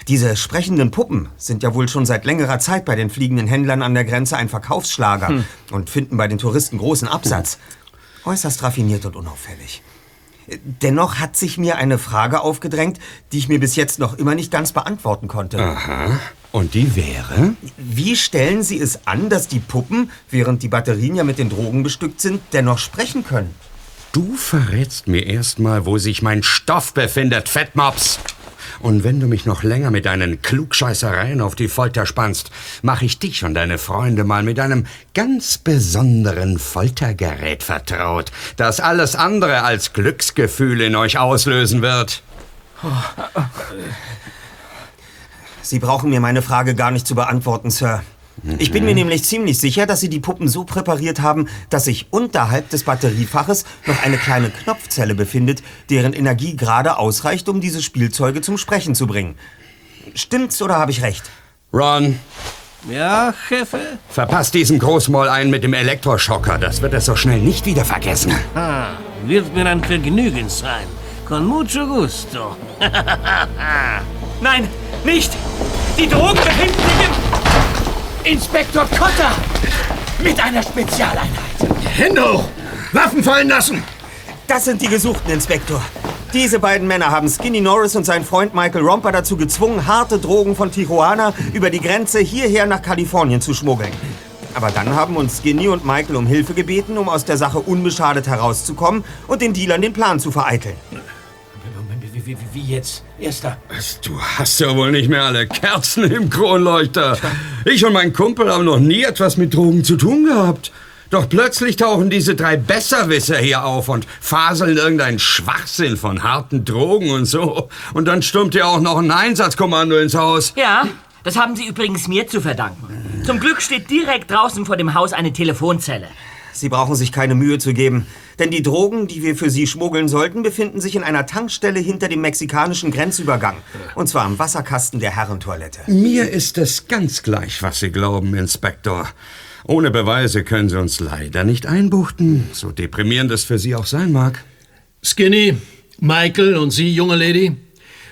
[SPEAKER 1] Diese sprechenden Puppen sind ja wohl schon seit längerer Zeit bei den fliegenden Händlern an der Grenze ein Verkaufsschlager
[SPEAKER 14] Hm.
[SPEAKER 1] und finden bei den Touristen großen Absatz. Äußerst raffiniert und unauffällig. Dennoch hat sich mir eine Frage aufgedrängt, die ich mir bis jetzt noch immer nicht ganz beantworten konnte.
[SPEAKER 14] Aha. Und die wäre?
[SPEAKER 1] Wie stellen Sie es an, dass die Puppen, während die Batterien ja mit den Drogen bestückt sind, dennoch sprechen können?
[SPEAKER 14] Du verrätst mir erstmal, wo sich mein Stoff befindet, Fettmops. Und wenn du mich noch länger mit deinen Klugscheißereien auf die Folter spannst, mache ich dich und deine Freunde mal mit einem ganz besonderen Foltergerät vertraut, das alles andere als Glücksgefühl in euch auslösen wird.
[SPEAKER 1] Sie brauchen mir meine Frage gar nicht zu beantworten, Sir. Ich bin mir nämlich ziemlich sicher, dass Sie die Puppen so präpariert haben, dass sich unterhalb des Batteriefaches noch eine kleine Knopfzelle befindet, deren Energie gerade ausreicht, um diese Spielzeuge zum Sprechen zu bringen. Stimmt's oder habe ich recht?
[SPEAKER 14] Ron,
[SPEAKER 16] Ja, Chefe?
[SPEAKER 14] verpasst diesem Großmaul einen mit dem Elektroschocker. Das wird er so schnell nicht wieder vergessen.
[SPEAKER 16] Ah, wird mir ein Vergnügen sein. Con mucho gusto.
[SPEAKER 5] Nein, nicht! Die Drogen befinden sich im... Inspektor Cotter! Mit einer Spezialeinheit.
[SPEAKER 1] Hände hoch! Waffen fallen lassen! Das sind die Gesuchten, Inspektor. Diese beiden Männer haben Skinny Norris und seinen Freund Michael Romper dazu gezwungen, harte Drogen von Tijuana über die Grenze hierher nach Kalifornien zu schmuggeln. Aber dann haben uns Skinny und Michael um Hilfe gebeten, um aus der Sache unbeschadet herauszukommen und den Dealern den Plan zu vereiteln.
[SPEAKER 5] Wie, wie, jetzt? Erster.
[SPEAKER 14] Du hast ja wohl nicht mehr alle Kerzen im Kronleuchter. Ich und mein Kumpel haben noch nie etwas mit Drogen zu tun gehabt. Doch plötzlich tauchen diese drei Besserwisser hier auf und faseln irgendeinen Schwachsinn von harten Drogen und so. Und dann stürmt ja auch noch ein Einsatzkommando ins Haus.
[SPEAKER 4] Ja, das haben Sie übrigens mir zu verdanken. Zum Glück steht direkt draußen vor dem Haus eine Telefonzelle.
[SPEAKER 1] Sie brauchen sich keine Mühe zu geben, denn die Drogen, die wir für Sie schmuggeln sollten, befinden sich in einer Tankstelle hinter dem mexikanischen Grenzübergang. Und zwar am Wasserkasten der Herrentoilette.
[SPEAKER 14] Mir ist es ganz gleich, was Sie glauben, Inspektor. Ohne Beweise können Sie uns leider nicht einbuchten, so deprimierend es für Sie auch sein mag.
[SPEAKER 17] Skinny, Michael und Sie, junge Lady,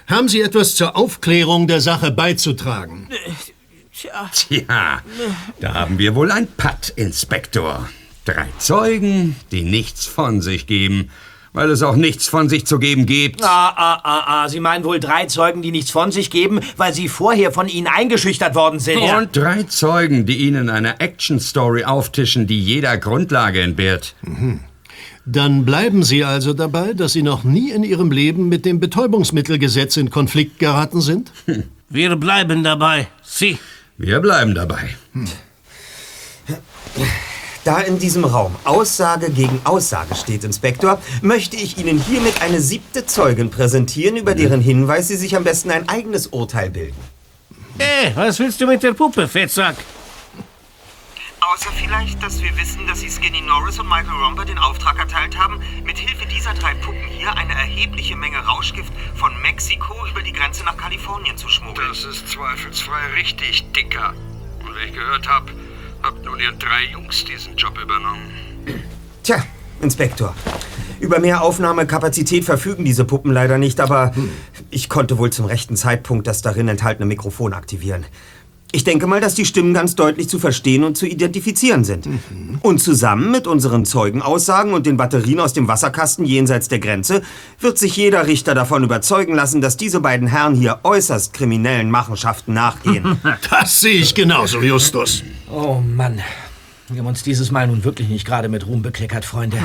[SPEAKER 17] haben Sie etwas zur Aufklärung der Sache beizutragen?
[SPEAKER 13] Tja.
[SPEAKER 14] Tja, da haben wir wohl ein Patt, Inspektor. Drei Zeugen, die nichts von sich geben, weil es auch nichts von sich zu geben gibt.
[SPEAKER 2] Ah, ah, ah, ah. Sie meinen wohl drei Zeugen, die nichts von sich geben, weil sie vorher von Ihnen eingeschüchtert worden sind.
[SPEAKER 14] Und drei Zeugen, die Ihnen eine Action-Story auftischen, die jeder Grundlage entbehrt.
[SPEAKER 17] Mhm. Dann bleiben Sie also dabei, dass Sie noch nie in Ihrem Leben mit dem Betäubungsmittelgesetz in Konflikt geraten sind?
[SPEAKER 16] Wir bleiben dabei. Sie.
[SPEAKER 14] Wir bleiben dabei.
[SPEAKER 1] Da in diesem Raum Aussage gegen Aussage steht, Inspektor, möchte ich Ihnen hiermit eine siebte Zeugin präsentieren, über deren Hinweis Sie sich am besten ein eigenes Urteil bilden.
[SPEAKER 16] Äh, was willst du mit der Puppe, Fettsack?
[SPEAKER 1] Außer vielleicht, dass wir wissen, dass Sie Skinny Norris und Michael Romper den Auftrag erteilt haben, mit Hilfe dieser drei Puppen hier eine erhebliche Menge Rauschgift von Mexiko über die Grenze nach Kalifornien zu schmuggeln.
[SPEAKER 14] Das ist zweifelsfrei richtig, Dicker. Und wie ich gehört habe, habt nun ihr drei Jungs diesen Job übernommen.
[SPEAKER 1] Tja, Inspektor. Über mehr Aufnahmekapazität verfügen diese Puppen leider nicht, aber ich konnte wohl zum rechten Zeitpunkt das darin enthaltene Mikrofon aktivieren. Ich denke mal, dass die Stimmen ganz deutlich zu verstehen und zu identifizieren sind. Und zusammen mit unseren Zeugenaussagen und den Batterien aus dem Wasserkasten jenseits der Grenze wird sich jeder Richter davon überzeugen lassen, dass diese beiden Herren hier äußerst kriminellen Machenschaften nachgehen.
[SPEAKER 17] Das sehe ich genauso, Justus.
[SPEAKER 2] Oh Mann. Wir haben uns dieses Mal nun wirklich nicht gerade mit Ruhm bekleckert, Freunde.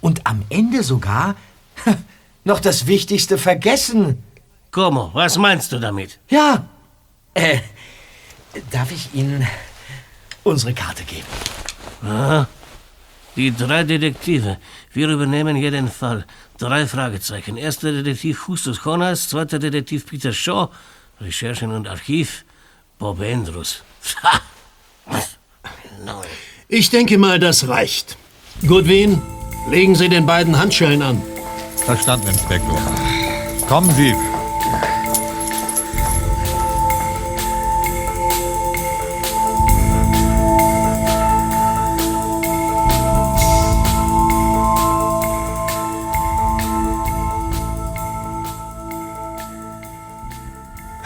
[SPEAKER 2] Und am Ende sogar noch das Wichtigste vergessen.
[SPEAKER 16] Como, was meinst du damit?
[SPEAKER 2] Ja. Äh, darf ich Ihnen unsere Karte geben?
[SPEAKER 16] Aha. Die drei Detektive. Wir übernehmen jeden Fall. Drei Fragezeichen. Erster Detektiv Justus Jonas, zweiter Detektiv Peter Shaw, Recherchen und Archiv Bob Andrews. Ha! Neu.
[SPEAKER 17] Ich denke mal, das reicht. Goodwin, legen Sie den beiden Handschellen an.
[SPEAKER 14] Verstanden, Inspektor. Kommen Sie.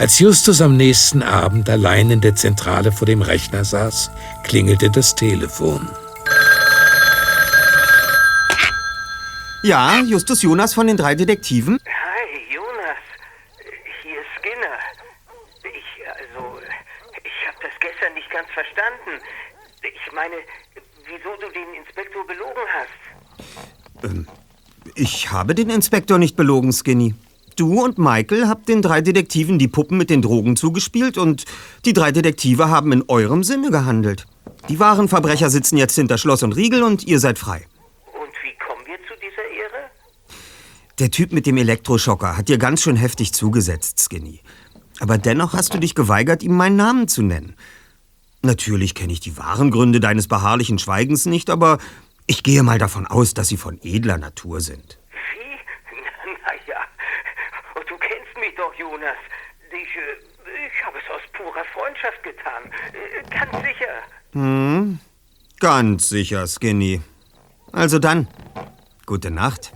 [SPEAKER 8] Als Justus am nächsten Abend allein in der Zentrale vor dem Rechner saß, klingelte das Telefon.
[SPEAKER 1] Ja, Justus Jonas von den drei Detektiven?
[SPEAKER 18] Hi, Jonas. Hier ist Skinner. Ich, also, ich habe das gestern nicht ganz verstanden. Ich meine, wieso du den Inspektor belogen hast.
[SPEAKER 1] Ähm, ich habe den Inspektor nicht belogen, Skinny. Du und Michael habt den drei Detektiven die Puppen mit den Drogen zugespielt und die drei Detektive haben in eurem Sinne gehandelt. Die wahren Verbrecher sitzen jetzt hinter Schloss und Riegel und ihr seid frei.
[SPEAKER 18] Und wie kommen wir zu dieser Ehre?
[SPEAKER 1] Der Typ mit dem Elektroschocker hat dir ganz schön heftig zugesetzt, Skinny. Aber dennoch hast du dich geweigert, ihm meinen Namen zu nennen. Natürlich kenne ich die wahren Gründe deines beharrlichen Schweigens nicht, aber ich gehe mal davon aus, dass sie von edler Natur sind.
[SPEAKER 18] Naja, du kennst mich doch, Jonas. Ich, äh, ich habe es aus purer Freundschaft getan. Äh, Ganz sicher.
[SPEAKER 1] Hm, ganz sicher, Skinny. Also dann, gute Nacht.